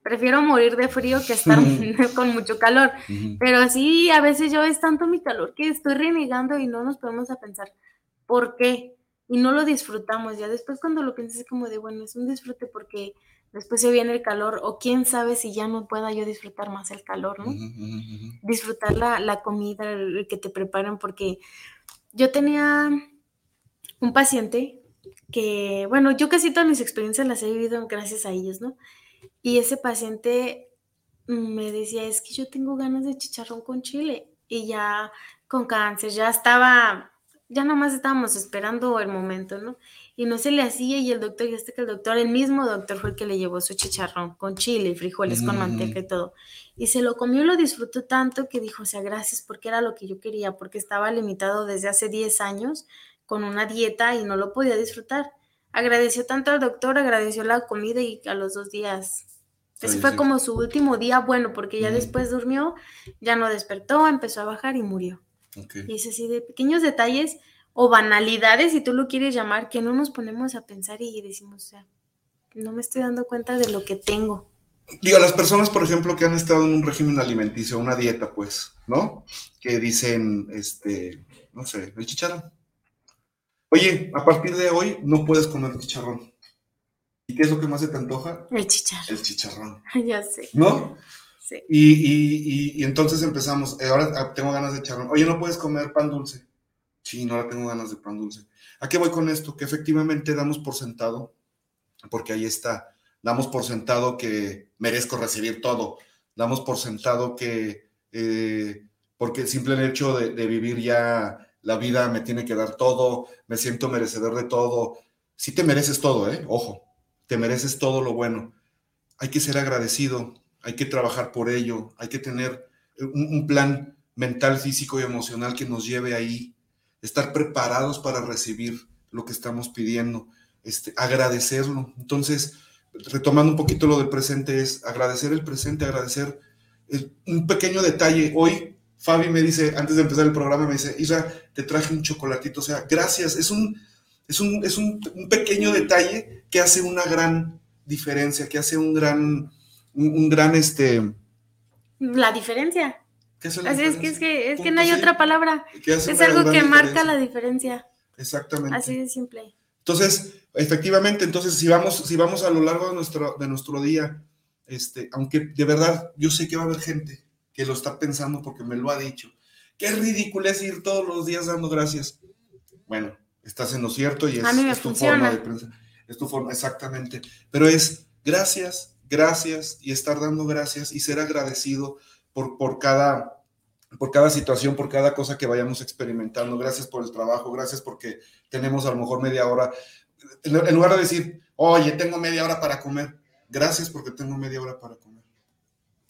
Prefiero morir de frío que estar <laughs> <laughs> con mucho calor. Pero así a veces yo es tanto mi calor que estoy renegando y no nos podemos a pensar por qué. Y no lo disfrutamos. Ya después cuando lo piensas es como de, bueno, es un disfrute porque después se viene el calor o quién sabe si ya no pueda yo disfrutar más el calor, ¿no? Disfrutar la, la comida, el que te preparan porque yo tenía un paciente que, bueno, yo casi todas mis experiencias las he vivido gracias a ellos, ¿no? Y ese paciente me decía, es que yo tengo ganas de chicharrón con chile y ya con cáncer, ya estaba, ya nomás estábamos esperando el momento, ¿no? Y no se le hacía y el doctor, y este que el doctor, el mismo doctor fue el que le llevó su chicharrón con chile y frijoles con manteca y todo. Y se lo comió y lo disfrutó tanto que dijo, o sea, gracias porque era lo que yo quería, porque estaba limitado desde hace 10 años con una dieta y no lo podía disfrutar. Agradeció tanto al doctor, agradeció la comida y a los dos días. Ese fue como su último día bueno, porque ya después durmió, ya no despertó, empezó a bajar y murió. Y es así de pequeños detalles o banalidades, si tú lo quieres llamar, que no nos ponemos a pensar y decimos, o sea, no me estoy dando cuenta de lo que tengo. Digo, las personas, por ejemplo, que han estado en un régimen alimenticio, una dieta, pues, ¿no? Que dicen, este, no sé, el chicharrón Oye, a partir de hoy no puedes comer chicharrón. ¿Y qué es lo que más se te antoja? El chicharrón. El chicharrón. <laughs> ya sé. ¿No? Sí. Y, entonces empezamos, eh, ahora ah, tengo ganas de chicharrón. Oye, ¿no puedes comer pan dulce? Sí, no, ahora tengo ganas de pan dulce. ¿A qué voy con esto? Que efectivamente damos por sentado, porque ahí está, damos por sentado que merezco recibir todo, damos por sentado que, eh, porque el simple hecho de vivir ya la vida me tiene que dar todo, me siento merecedor de todo. Sí te mereces todo, ¿eh? Ojo, te mereces todo lo bueno. Hay que ser agradecido, hay que trabajar por ello, hay que tener un, plan mental, físico y emocional que nos lleve ahí, estar preparados para recibir lo que estamos pidiendo, este, agradecerlo. Entonces, retomando un poquito lo del presente, es agradecer el presente, agradecer un pequeño detalle. Hoy Fabi me dice, antes de empezar el programa, me dice, Isra, te traje un chocolatito. O sea, gracias. Es un, es un, es un, pequeño detalle que hace una gran diferencia, que hace un gran, un, gran, este... La diferencia. ¿Qué es, la Así es que, es que, es que no hay otra palabra. Es algo que marca la diferencia. Exactamente. Así de simple. Entonces, efectivamente, entonces, si vamos, si vamos a lo largo de nuestro, de nuestro día, este, aunque de verdad yo sé que va a haber gente que lo está pensando porque me lo ha dicho. Qué ridículo es ir todos los días dando gracias. Bueno, estás en lo cierto y es, tu forma de pensar. Es tu forma, exactamente. Pero es gracias, gracias y estar dando gracias y ser agradecido por, por, cada, por cada situación, por cada cosa que vayamos experimentando. Gracias por el trabajo, gracias porque tenemos a lo mejor media hora. En lugar de decir, oye, tengo media hora para comer, gracias porque tengo media hora para comer.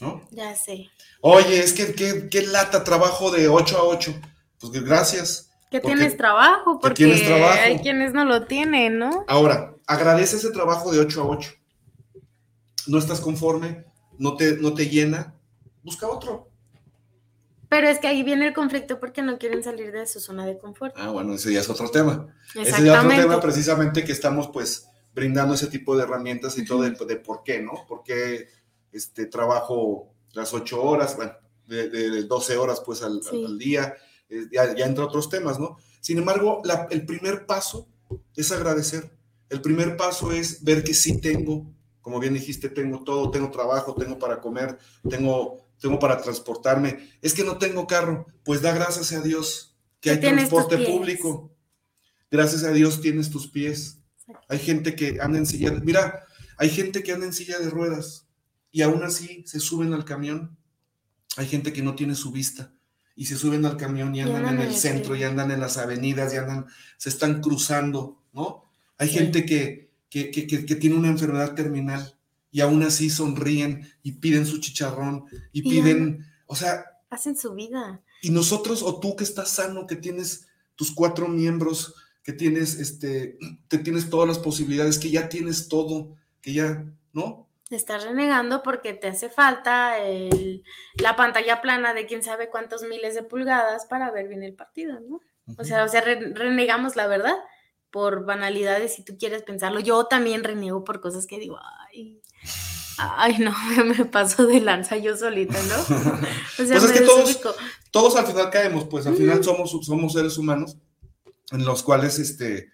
¿No? Ya sé. Oye, es que qué lata trabajo de 8 a 8. Pues gracias. Que tienes trabajo, porque hay quienes no lo tienen, ¿no? Ahora, agradece ese trabajo de 8 a 8. No estás conforme, no te, no te llena, busca otro. Pero es que ahí viene el conflicto porque no quieren salir de su zona de confort. Ah, bueno, ese ya es otro tema. Ese ya es otro tema precisamente que estamos pues brindando ese tipo de herramientas y todo de, de por qué, ¿no? ¿Por qué este, trabajo las ocho horas, bueno, de, 12 horas pues al, día, eh, ya, entre otros temas, ¿no? Sin embargo, el primer paso es agradecer. El primer paso es ver que sí tengo, como bien dijiste, tengo todo, tengo trabajo, tengo para comer, tengo, tengo para transportarme. Es que no tengo carro, pues da gracias a Dios que hay transporte público. Gracias a Dios tienes tus pies. Hay gente que anda en silla, mira, hay gente que anda en silla de ruedas y aún así se suben al camión. Hay gente que no tiene su vista y se suben al camión y andan, en el centro y andan en las avenidas y andan, se están cruzando, ¿no? Hay gente que, que, que, tiene una enfermedad terminal y aún así sonríen y piden su chicharrón y piden, o sea... Hacen su vida. Y nosotros, o tú que estás sano, que tienes tus cuatro miembros, que tienes, este, que tienes todas las posibilidades, que ya tienes todo, que ya, ¿no? Estás renegando porque te hace falta la pantalla plana de quién sabe cuántos miles de pulgadas para ver bien el partido, ¿no? O sea, o sea, renegamos la verdad por banalidades si tú quieres pensarlo. Yo también reniego por cosas que digo, ay, ay, no, <laughs> me paso de lanza yo solita, ¿no? <laughs> O sea, pues es que todos, todos al final caemos, pues al final somos, somos seres humanos en los cuales, este,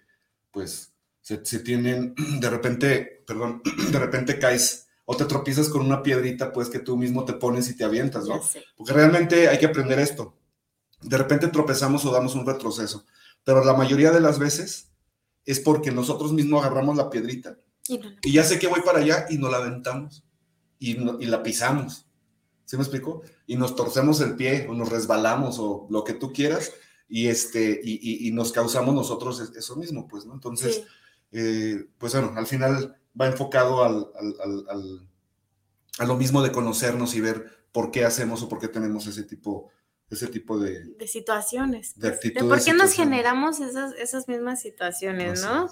pues, se, tienen, <clears throat> de repente, perdón, <clears throat> de repente caes o te tropiezas con una piedrita, pues, que tú mismo te pones y te avientas, ¿no? Porque realmente hay que aprender esto. De repente tropezamos o damos un retroceso, pero la mayoría de las veces es porque nosotros mismos agarramos la piedrita y, ya sé que voy para allá y nos la aventamos y, la pisamos. ¿Sí me explico? Y nos torcemos el pie o nos resbalamos o lo que tú quieras y, este, y, nos causamos nosotros eso mismo, pues, ¿no? Entonces, eh, pues bueno, al final va enfocado al, a lo mismo de conocernos y ver por qué hacemos o por qué tenemos ese tipo ese tipo de, de situaciones. De actitudes. ¿Por qué nos generamos esas, esas mismas situaciones, no?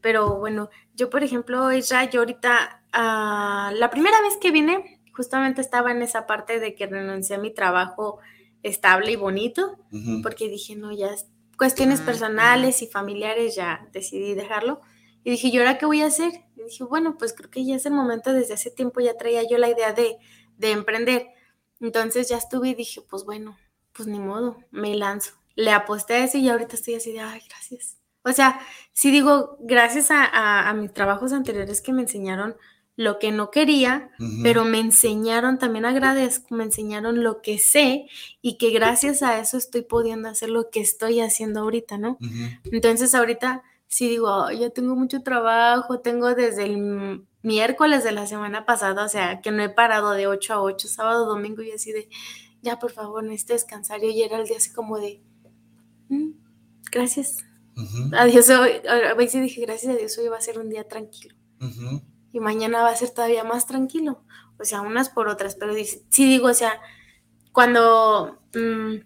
Pero bueno, yo por ejemplo, Isra, yo ahorita, ah, la primera vez que vine, justamente estaba en esa parte de que renuncié a mi trabajo estable y bonito, porque dije, no, ya cuestiones personales y familiares, ya decidí dejarlo. Y dije, ¿y ahora qué voy a hacer? Y dije, bueno, pues creo que ya es el momento, desde hace tiempo ya traía yo la idea de, de emprender. Entonces ya estuve y dije, pues bueno, pues ni modo, me lanzo. Le aposté a eso y ahorita estoy así de, ay, gracias. O sea, sí digo, gracias a, mis trabajos anteriores que me enseñaron lo que no quería, pero me enseñaron, también agradezco, me enseñaron lo que sé y que gracias a eso estoy pudiendo hacer lo que estoy haciendo ahorita, ¿no? Entonces ahorita sí digo, ya tengo mucho trabajo, tengo desde el miércoles de la semana pasada, o sea, que no he parado de 8 a 8, sábado, domingo y así de, ya por favor, necesito descansar. Y hoy era el día así como de, mm, gracias. Adiós, hoy, a veces dije, gracias a Dios, hoy va a ser un día tranquilo. Y mañana va a ser todavía más tranquilo. O sea, unas por otras, pero sí digo, o sea, cuando... Mm,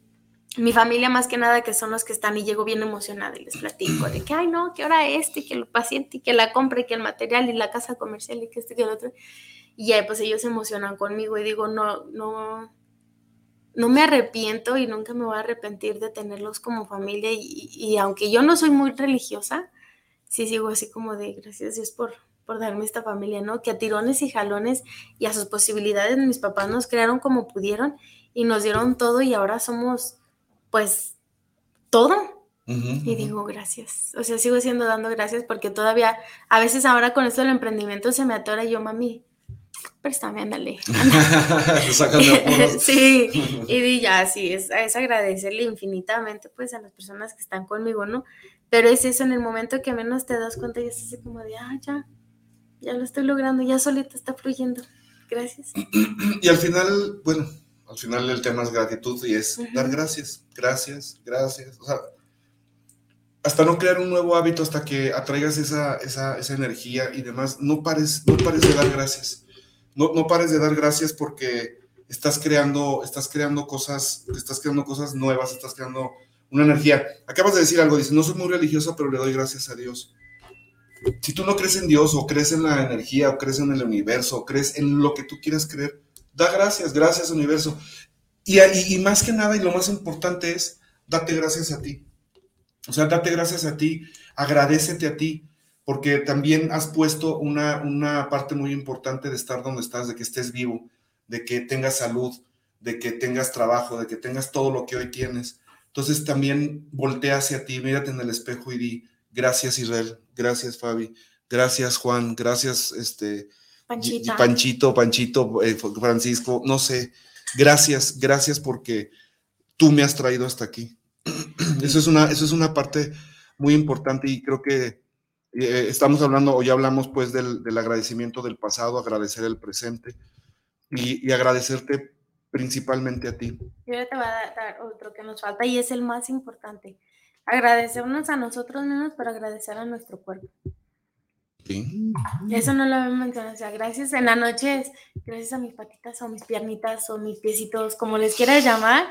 mi familia más que nada que son los que están y llego bien emocionada y les platico de que, ay no, que ahora este, que el paciente, y que la compra, y que el material y la casa comercial y que este, que el otro. Y ya pues ellos se emocionan conmigo y digo, no, no, no me arrepiento y nunca me voy a arrepentir de tenerlos como familia y, aunque yo no soy muy religiosa, sí sigo así como de gracias Dios por, por darme esta familia, ¿no? Que a tirones y jalones y a sus posibilidades mis papás nos crearon como pudieron y nos dieron todo y ahora somos pues todo. y digo, gracias. O sea, sigo siendo dando gracias porque todavía, a veces ahora con esto del emprendimiento se me atora yo, mami, préstame, ándale. <laughs> <laughs> sí, y ya, sí, es, es agradecerle infinitamente pues a las personas que están conmigo, ¿no? Pero es eso, en el momento que menos te das cuenta, ya es así como de, ah, ya, ya lo estoy logrando, ya solito está fluyendo. Gracias. <clears throat> Y al final, bueno, al final el tema es gratitud y es dar gracias, gracias, gracias. O sea, hasta no crear un nuevo hábito, hasta que atraigas esa, esa, esa energía y demás, no pares, no pares de dar gracias. No, no pares de dar gracias porque estás creando, estás creando cosas, estás creando cosas nuevas, estás creando una energía. Acabas de decir algo, dices, no soy muy religiosa, pero le doy gracias a Dios. Si tú no crees en Dios o crees en la energía o crees en el universo o crees en lo que tú quieras creer, Da gracias, gracias universo. Y, y, más que nada, y lo más importante es, date gracias a ti. O sea, date gracias a ti, agradecete a ti, porque también has puesto una, una parte muy importante de estar donde estás, de que estés vivo, de que tengas salud, de que tengas trabajo, de que tengas todo lo que hoy tienes. Entonces también voltea hacia ti, mírate en el espejo y di, gracias Israel, gracias Fabi, gracias Juan, gracias este, Panchito, Panchito, eh, Francisco, no sé. Gracias, gracias porque tú me has traído hasta aquí. <clears throat> Eso es una, eso es una parte muy importante y creo que eh, estamos hablando o ya hablamos pues del, agradecimiento del pasado, agradecer el presente y, agradecerte principalmente a ti. Yo te voy a dar otro que nos falta y es el más importante. Agradecernos a nosotros mismos, pero agradecer a nuestro cuerpo. Sí. Eso no lo había mencionado. O sea, gracias en la noche, gracias a mis patitas o mis piernitas o mis piecitos, como les quieras llamar,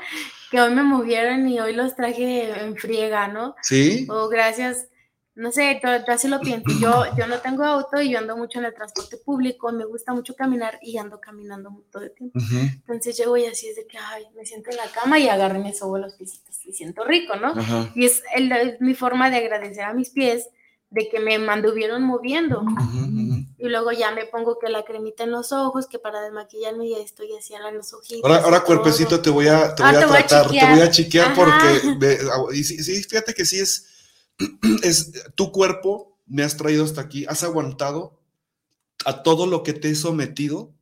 que hoy me movieron y hoy los traje en friega, ¿no? Sí. O gracias no sé, yo, así lo pienso. Yo, yo no tengo auto y yo ando mucho en el transporte público, me gusta mucho caminar y ando caminando todo el tiempo. Entonces llego y así es de que, ay, me siento en la cama y agarro y me sobo los piecitos y siento rico, ¿no? Y es, mi forma de agradecer a mis pies de que me mantuvieron moviendo. Y luego ya me pongo que la cremita en los ojos, que para desmaquillarme ya estoy así en los ojitos. Ahora, ahora cuerpecito te voy a, te voy ah, a tratar, te voy a chequear porque, y sí, fíjate que sí es <clears throat> es tu cuerpo, me has traído hasta aquí, has aguantado a todo lo que te he sometido,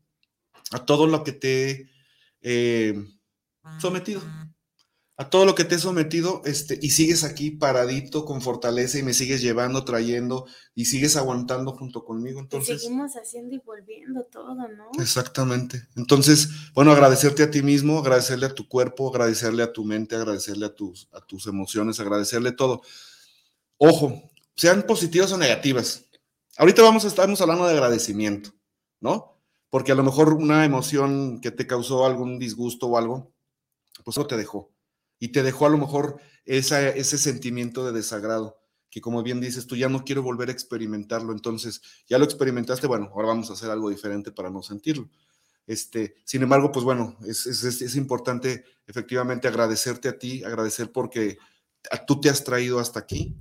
a todo lo que te he eh, sometido, a todo lo que te he sometido, este, y sigues aquí paradito con fortaleza y me sigues llevando, trayendo y sigues aguantando junto conmigo. Entonces, seguimos haciendo y volviendo todo, ¿no? Exactamente. Entonces, bueno, agradecerte a ti mismo, agradecerle a tu cuerpo, agradecerle a tu mente, agradecerle a tus, a tus emociones, agradecerle todo. Ojo, sean positivas o negativas. Ahorita vamos a estamos hablando de agradecimiento, ¿no? Porque a lo mejor una emoción que te causó algún disgusto o algo, pues eso te dejó. Y te dejó a lo mejor ese sentimiento de desagrado, que como bien dices, tú ya no quiero volver a experimentarlo. Entonces, ya lo experimentaste, bueno, ahora vamos a hacer algo diferente para no sentirlo. Este, sin embargo, pues bueno, es, es importante efectivamente agradecerte a ti, agradecer porque tú te has traído hasta aquí,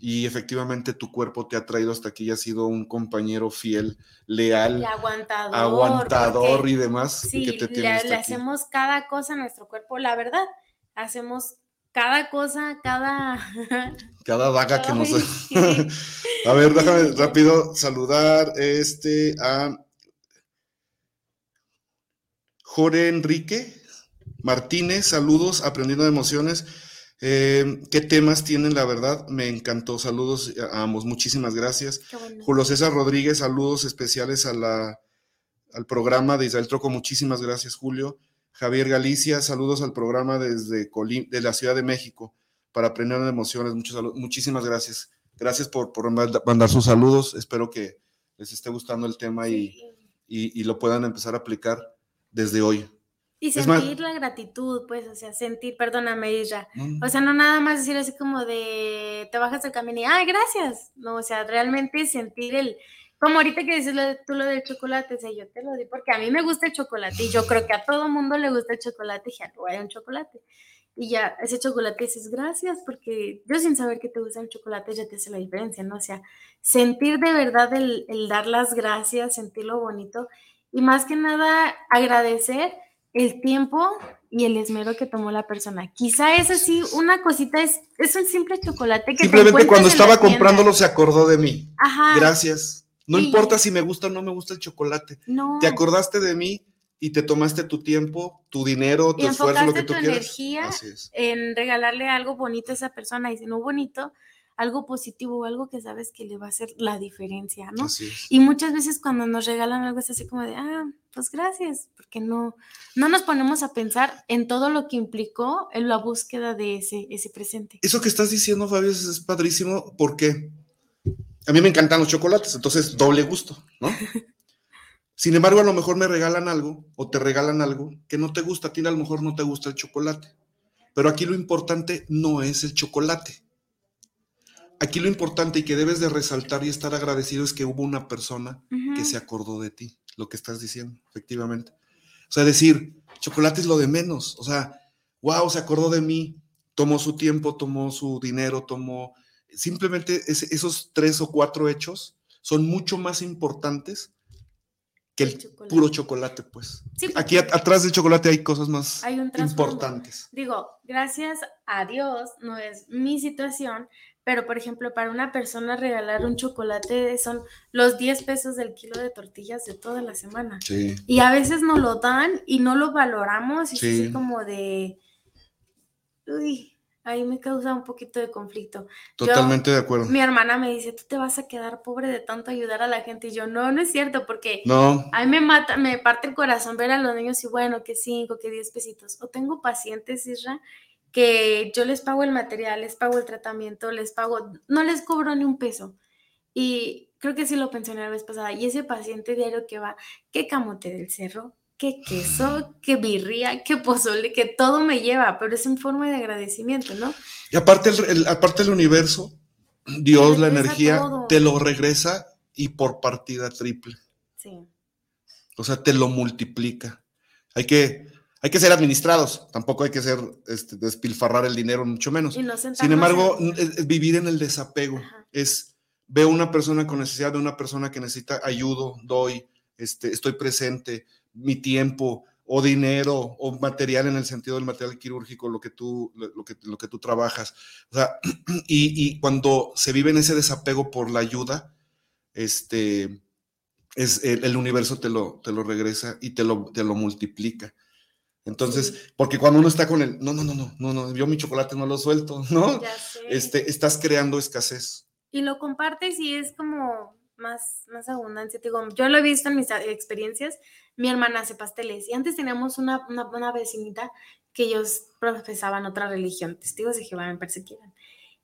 y efectivamente tu cuerpo te ha traído hasta aquí y ha sido un compañero fiel, leal, aguantador, aguantador y demás. Sí, que te le, hacemos cada cosa a nuestro cuerpo, la verdad, hacemos cada cosa, cada... <laughs> Cada vaca que nos... <laughs> a ver, déjame <laughs> rápido saludar este a Jorge Enrique Martínez, saludos, aprendiendo de emociones. Eh, ¿Qué temas tienen? La verdad, me encantó. Saludos a ambos, muchísimas gracias. Julio César Rodríguez, saludos especiales a la, al programa de Israel Troco, muchísimas gracias, Julio. Javier Galicia, saludos al programa desde de la Ciudad de México para aprender de emociones. muchísimas gracias. Gracias por, mandar sus saludos. Espero que les esté gustando el tema y, y lo puedan empezar a aplicar desde hoy. Y sentir la gratitud, pues, o sea, sentir, perdóname, Isra. O sea, no nada más decir así como de, te bajas del camino y, ay, gracias. No, o sea, realmente sentir el, como ahorita que dices tú lo del chocolate, o sea, yo te lo di porque a mí me gusta el chocolate y yo creo que a todo mundo le gusta el chocolate y ya, voy a un chocolate. Y ya, ese chocolate dices, gracias, porque yo sin saber que te gusta el chocolate ya te hace la diferencia, ¿no? O sea, sentir de verdad el, el dar las gracias, sentir lo bonito y más que nada agradecer el tiempo y el esmero que tomó la persona. Quizá es así, una cosita es, es un simple chocolate que simplemente cuando estaba comprándolo se acordó de mí. Ajá. Gracias. No importa si me gusta o no me gusta el chocolate. No. Te acordaste de mí y te tomaste tu tiempo, tu dinero, tu esfuerzo, lo que tú tu energía en regalarle algo bonito a esa persona y si no bonito, algo positivo, algo que sabes que le va a hacer la diferencia, ¿no? Y muchas veces cuando nos regalan algo es así como de, ah, pues gracias, porque no, no nos ponemos a pensar en todo lo que implicó en la búsqueda de ese, ese presente. Eso que estás diciendo, Fabio, es, padrísimo porque a mí me encantan los chocolates, entonces doble gusto, ¿no? <laughs> Sin embargo, a lo mejor me regalan algo o te regalan algo que no te gusta, a ti a lo mejor no te gusta el chocolate. Pero aquí lo importante no es el chocolate aquí lo importante y que debes de resaltar y estar agradecido es que hubo una persona que se acordó de ti, lo que estás diciendo, efectivamente. O sea, decir, chocolate es lo de menos, o sea, wow, se acordó de mí, tomó su tiempo, tomó su dinero, tomó... Simplemente esos tres o cuatro hechos son mucho más importantes que el, puro chocolate, pues. Aquí atrás del chocolate hay cosas más importantes. Digo, gracias a Dios, no es mi situación, pero por ejemplo, para una persona regalar un chocolate son los 10 pesos del kilo de tortillas de toda la semana. Y a veces nos lo dan y no lo valoramos y es así como de, uy, ahí me causa un poquito de conflicto. Totalmente de acuerdo. Mi hermana me dice, tú te vas a quedar pobre de tanto ayudar a la gente. Y yo, no, no es cierto, porque no. a mí me mata, me parte el corazón ver a los niños y bueno, que cinco, que diez pesitos. O tengo pacientes, Isra, que yo les pago el material, les pago el tratamiento, les pago, no les cobro ni un peso. Y creo que sí lo pensé la vez pasada. Y ese paciente diario que va, qué camote del cerro, qué queso, qué birria, qué pozole, que todo me lleva, pero es en forma de agradecimiento, ¿no? Y aparte, el, aparte del universo, Dios, la energía, te lo regresa y por partida triple. Sí. O sea, te lo multiplica. Hay que, hay que ser administrados, tampoco hay que ser, este, despilfarrar el dinero, mucho menos. Sin embargo, vivir en el desapego es, veo una persona con necesidad de una persona que necesita ayudo, doy, este, estoy presente, mi tiempo o dinero o material en el sentido del material quirúrgico, lo que tú, lo que, lo que tú trabajas. O sea, <clears throat> y, cuando se vive en ese desapego por la ayuda, este, es, el, universo te lo, te lo regresa y te lo, te lo multiplica. Entonces, porque cuando uno está con el, no, no, no, no, no, no, yo mi chocolate no lo suelto, <laughs> ¿no? Este, estás creando escasez. Y lo compartes y es como, más, más abundancia. digo, yo lo he visto en mis experiencias. Mi hermana hace pasteles y antes teníamos una, una, vecinita que ellos profesaban otra religión, testigos de Jehová, me eran.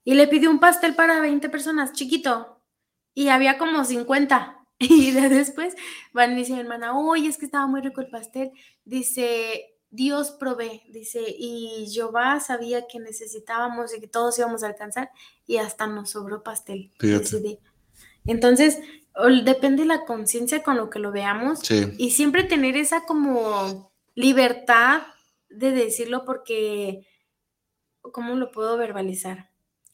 Y le pidió un pastel para 20 personas, chiquito, y había como 50. <laughs> Y después van y dice mi hermana, oye, es que estaba muy rico el pastel. Dice, Dios provee, dice, y Jehová sabía que necesitábamos y que todos íbamos a alcanzar, y hasta nos sobró pastel. Entonces, depende de la conciencia con lo que lo veamos y siempre tener esa como libertad de decirlo porque, ¿cómo lo puedo verbalizar?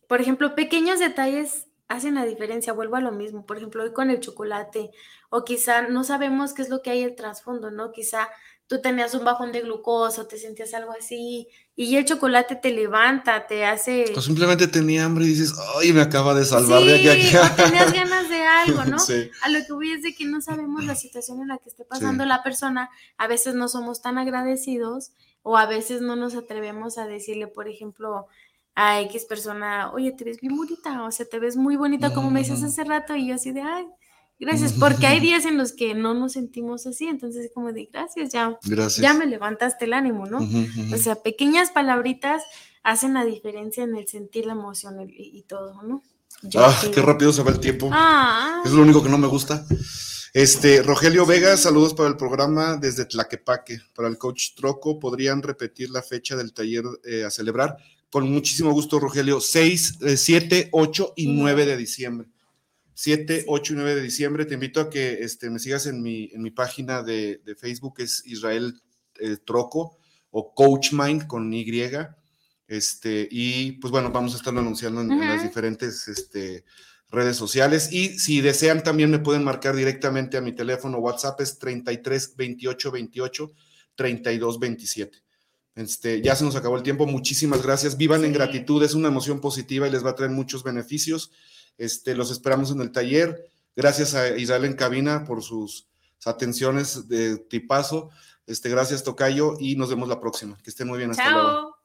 Por ejemplo, pequeños detalles hacen la diferencia, vuelvo a lo mismo, por ejemplo, hoy con el chocolate, o quizá no sabemos qué es lo que hay el trasfondo, ¿no? Quizá tú tenías un bajón de glucosa, te sentías algo así, y el chocolate te levanta, te hace... O simplemente tenía hambre y dices, ay, me acaba de salvar de aquí a tenías ganas de algo, ¿no? <laughs> A lo que voy es de que no sabemos la situación en la que esté pasando la persona, a veces no somos tan agradecidos, o a veces no nos atrevemos a decirle, por ejemplo, a X persona, oye, te ves bien bonita, o sea, te ves muy bonita, como me dices hace rato, y yo así de, ay, Gracias, porque hay días en los que no nos sentimos así, entonces como de gracias, ya, ya me levantaste el ánimo, ¿no? O sea, pequeñas palabritas hacen la diferencia en el sentir la emoción y, todo, ¿no? ah, qué rápido se va el tiempo. Ah. Es lo único que no me gusta. Este, Rogelio Vega, saludos para el programa desde Tlaquepaque. Para el coach Troco, ¿podrían repetir la fecha del taller eh, a celebrar? Con muchísimo gusto, Rogelio. 6, 7, 8 y 9 de diciembre. 7, 8 y 9 de diciembre. Te invito a que este, me sigas en mi, en mi página de, de Facebook, es Israel eh, Troco o Coach Mind con Y. Este, y pues bueno, vamos a estarlo anunciando en, las diferentes este, redes sociales. Y si desean, también me pueden marcar directamente a mi teléfono WhatsApp, es 33 28 28 32 27. Este, ya se nos acabó el tiempo. Muchísimas gracias. Vivan en gratitud. Es una emoción positiva y les va a traer muchos beneficios. Este, los esperamos en el taller. Gracias a Israel en cabina por sus atenciones de tipazo. Este, gracias, Tocayo, y nos vemos la próxima. Que estén muy bien. Hasta luego.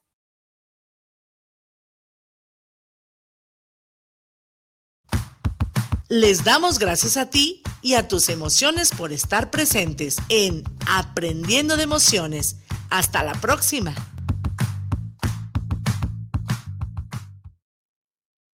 Les damos gracias a ti y a tus emociones por estar presentes en Aprendiendo de Emociones. Hasta la próxima.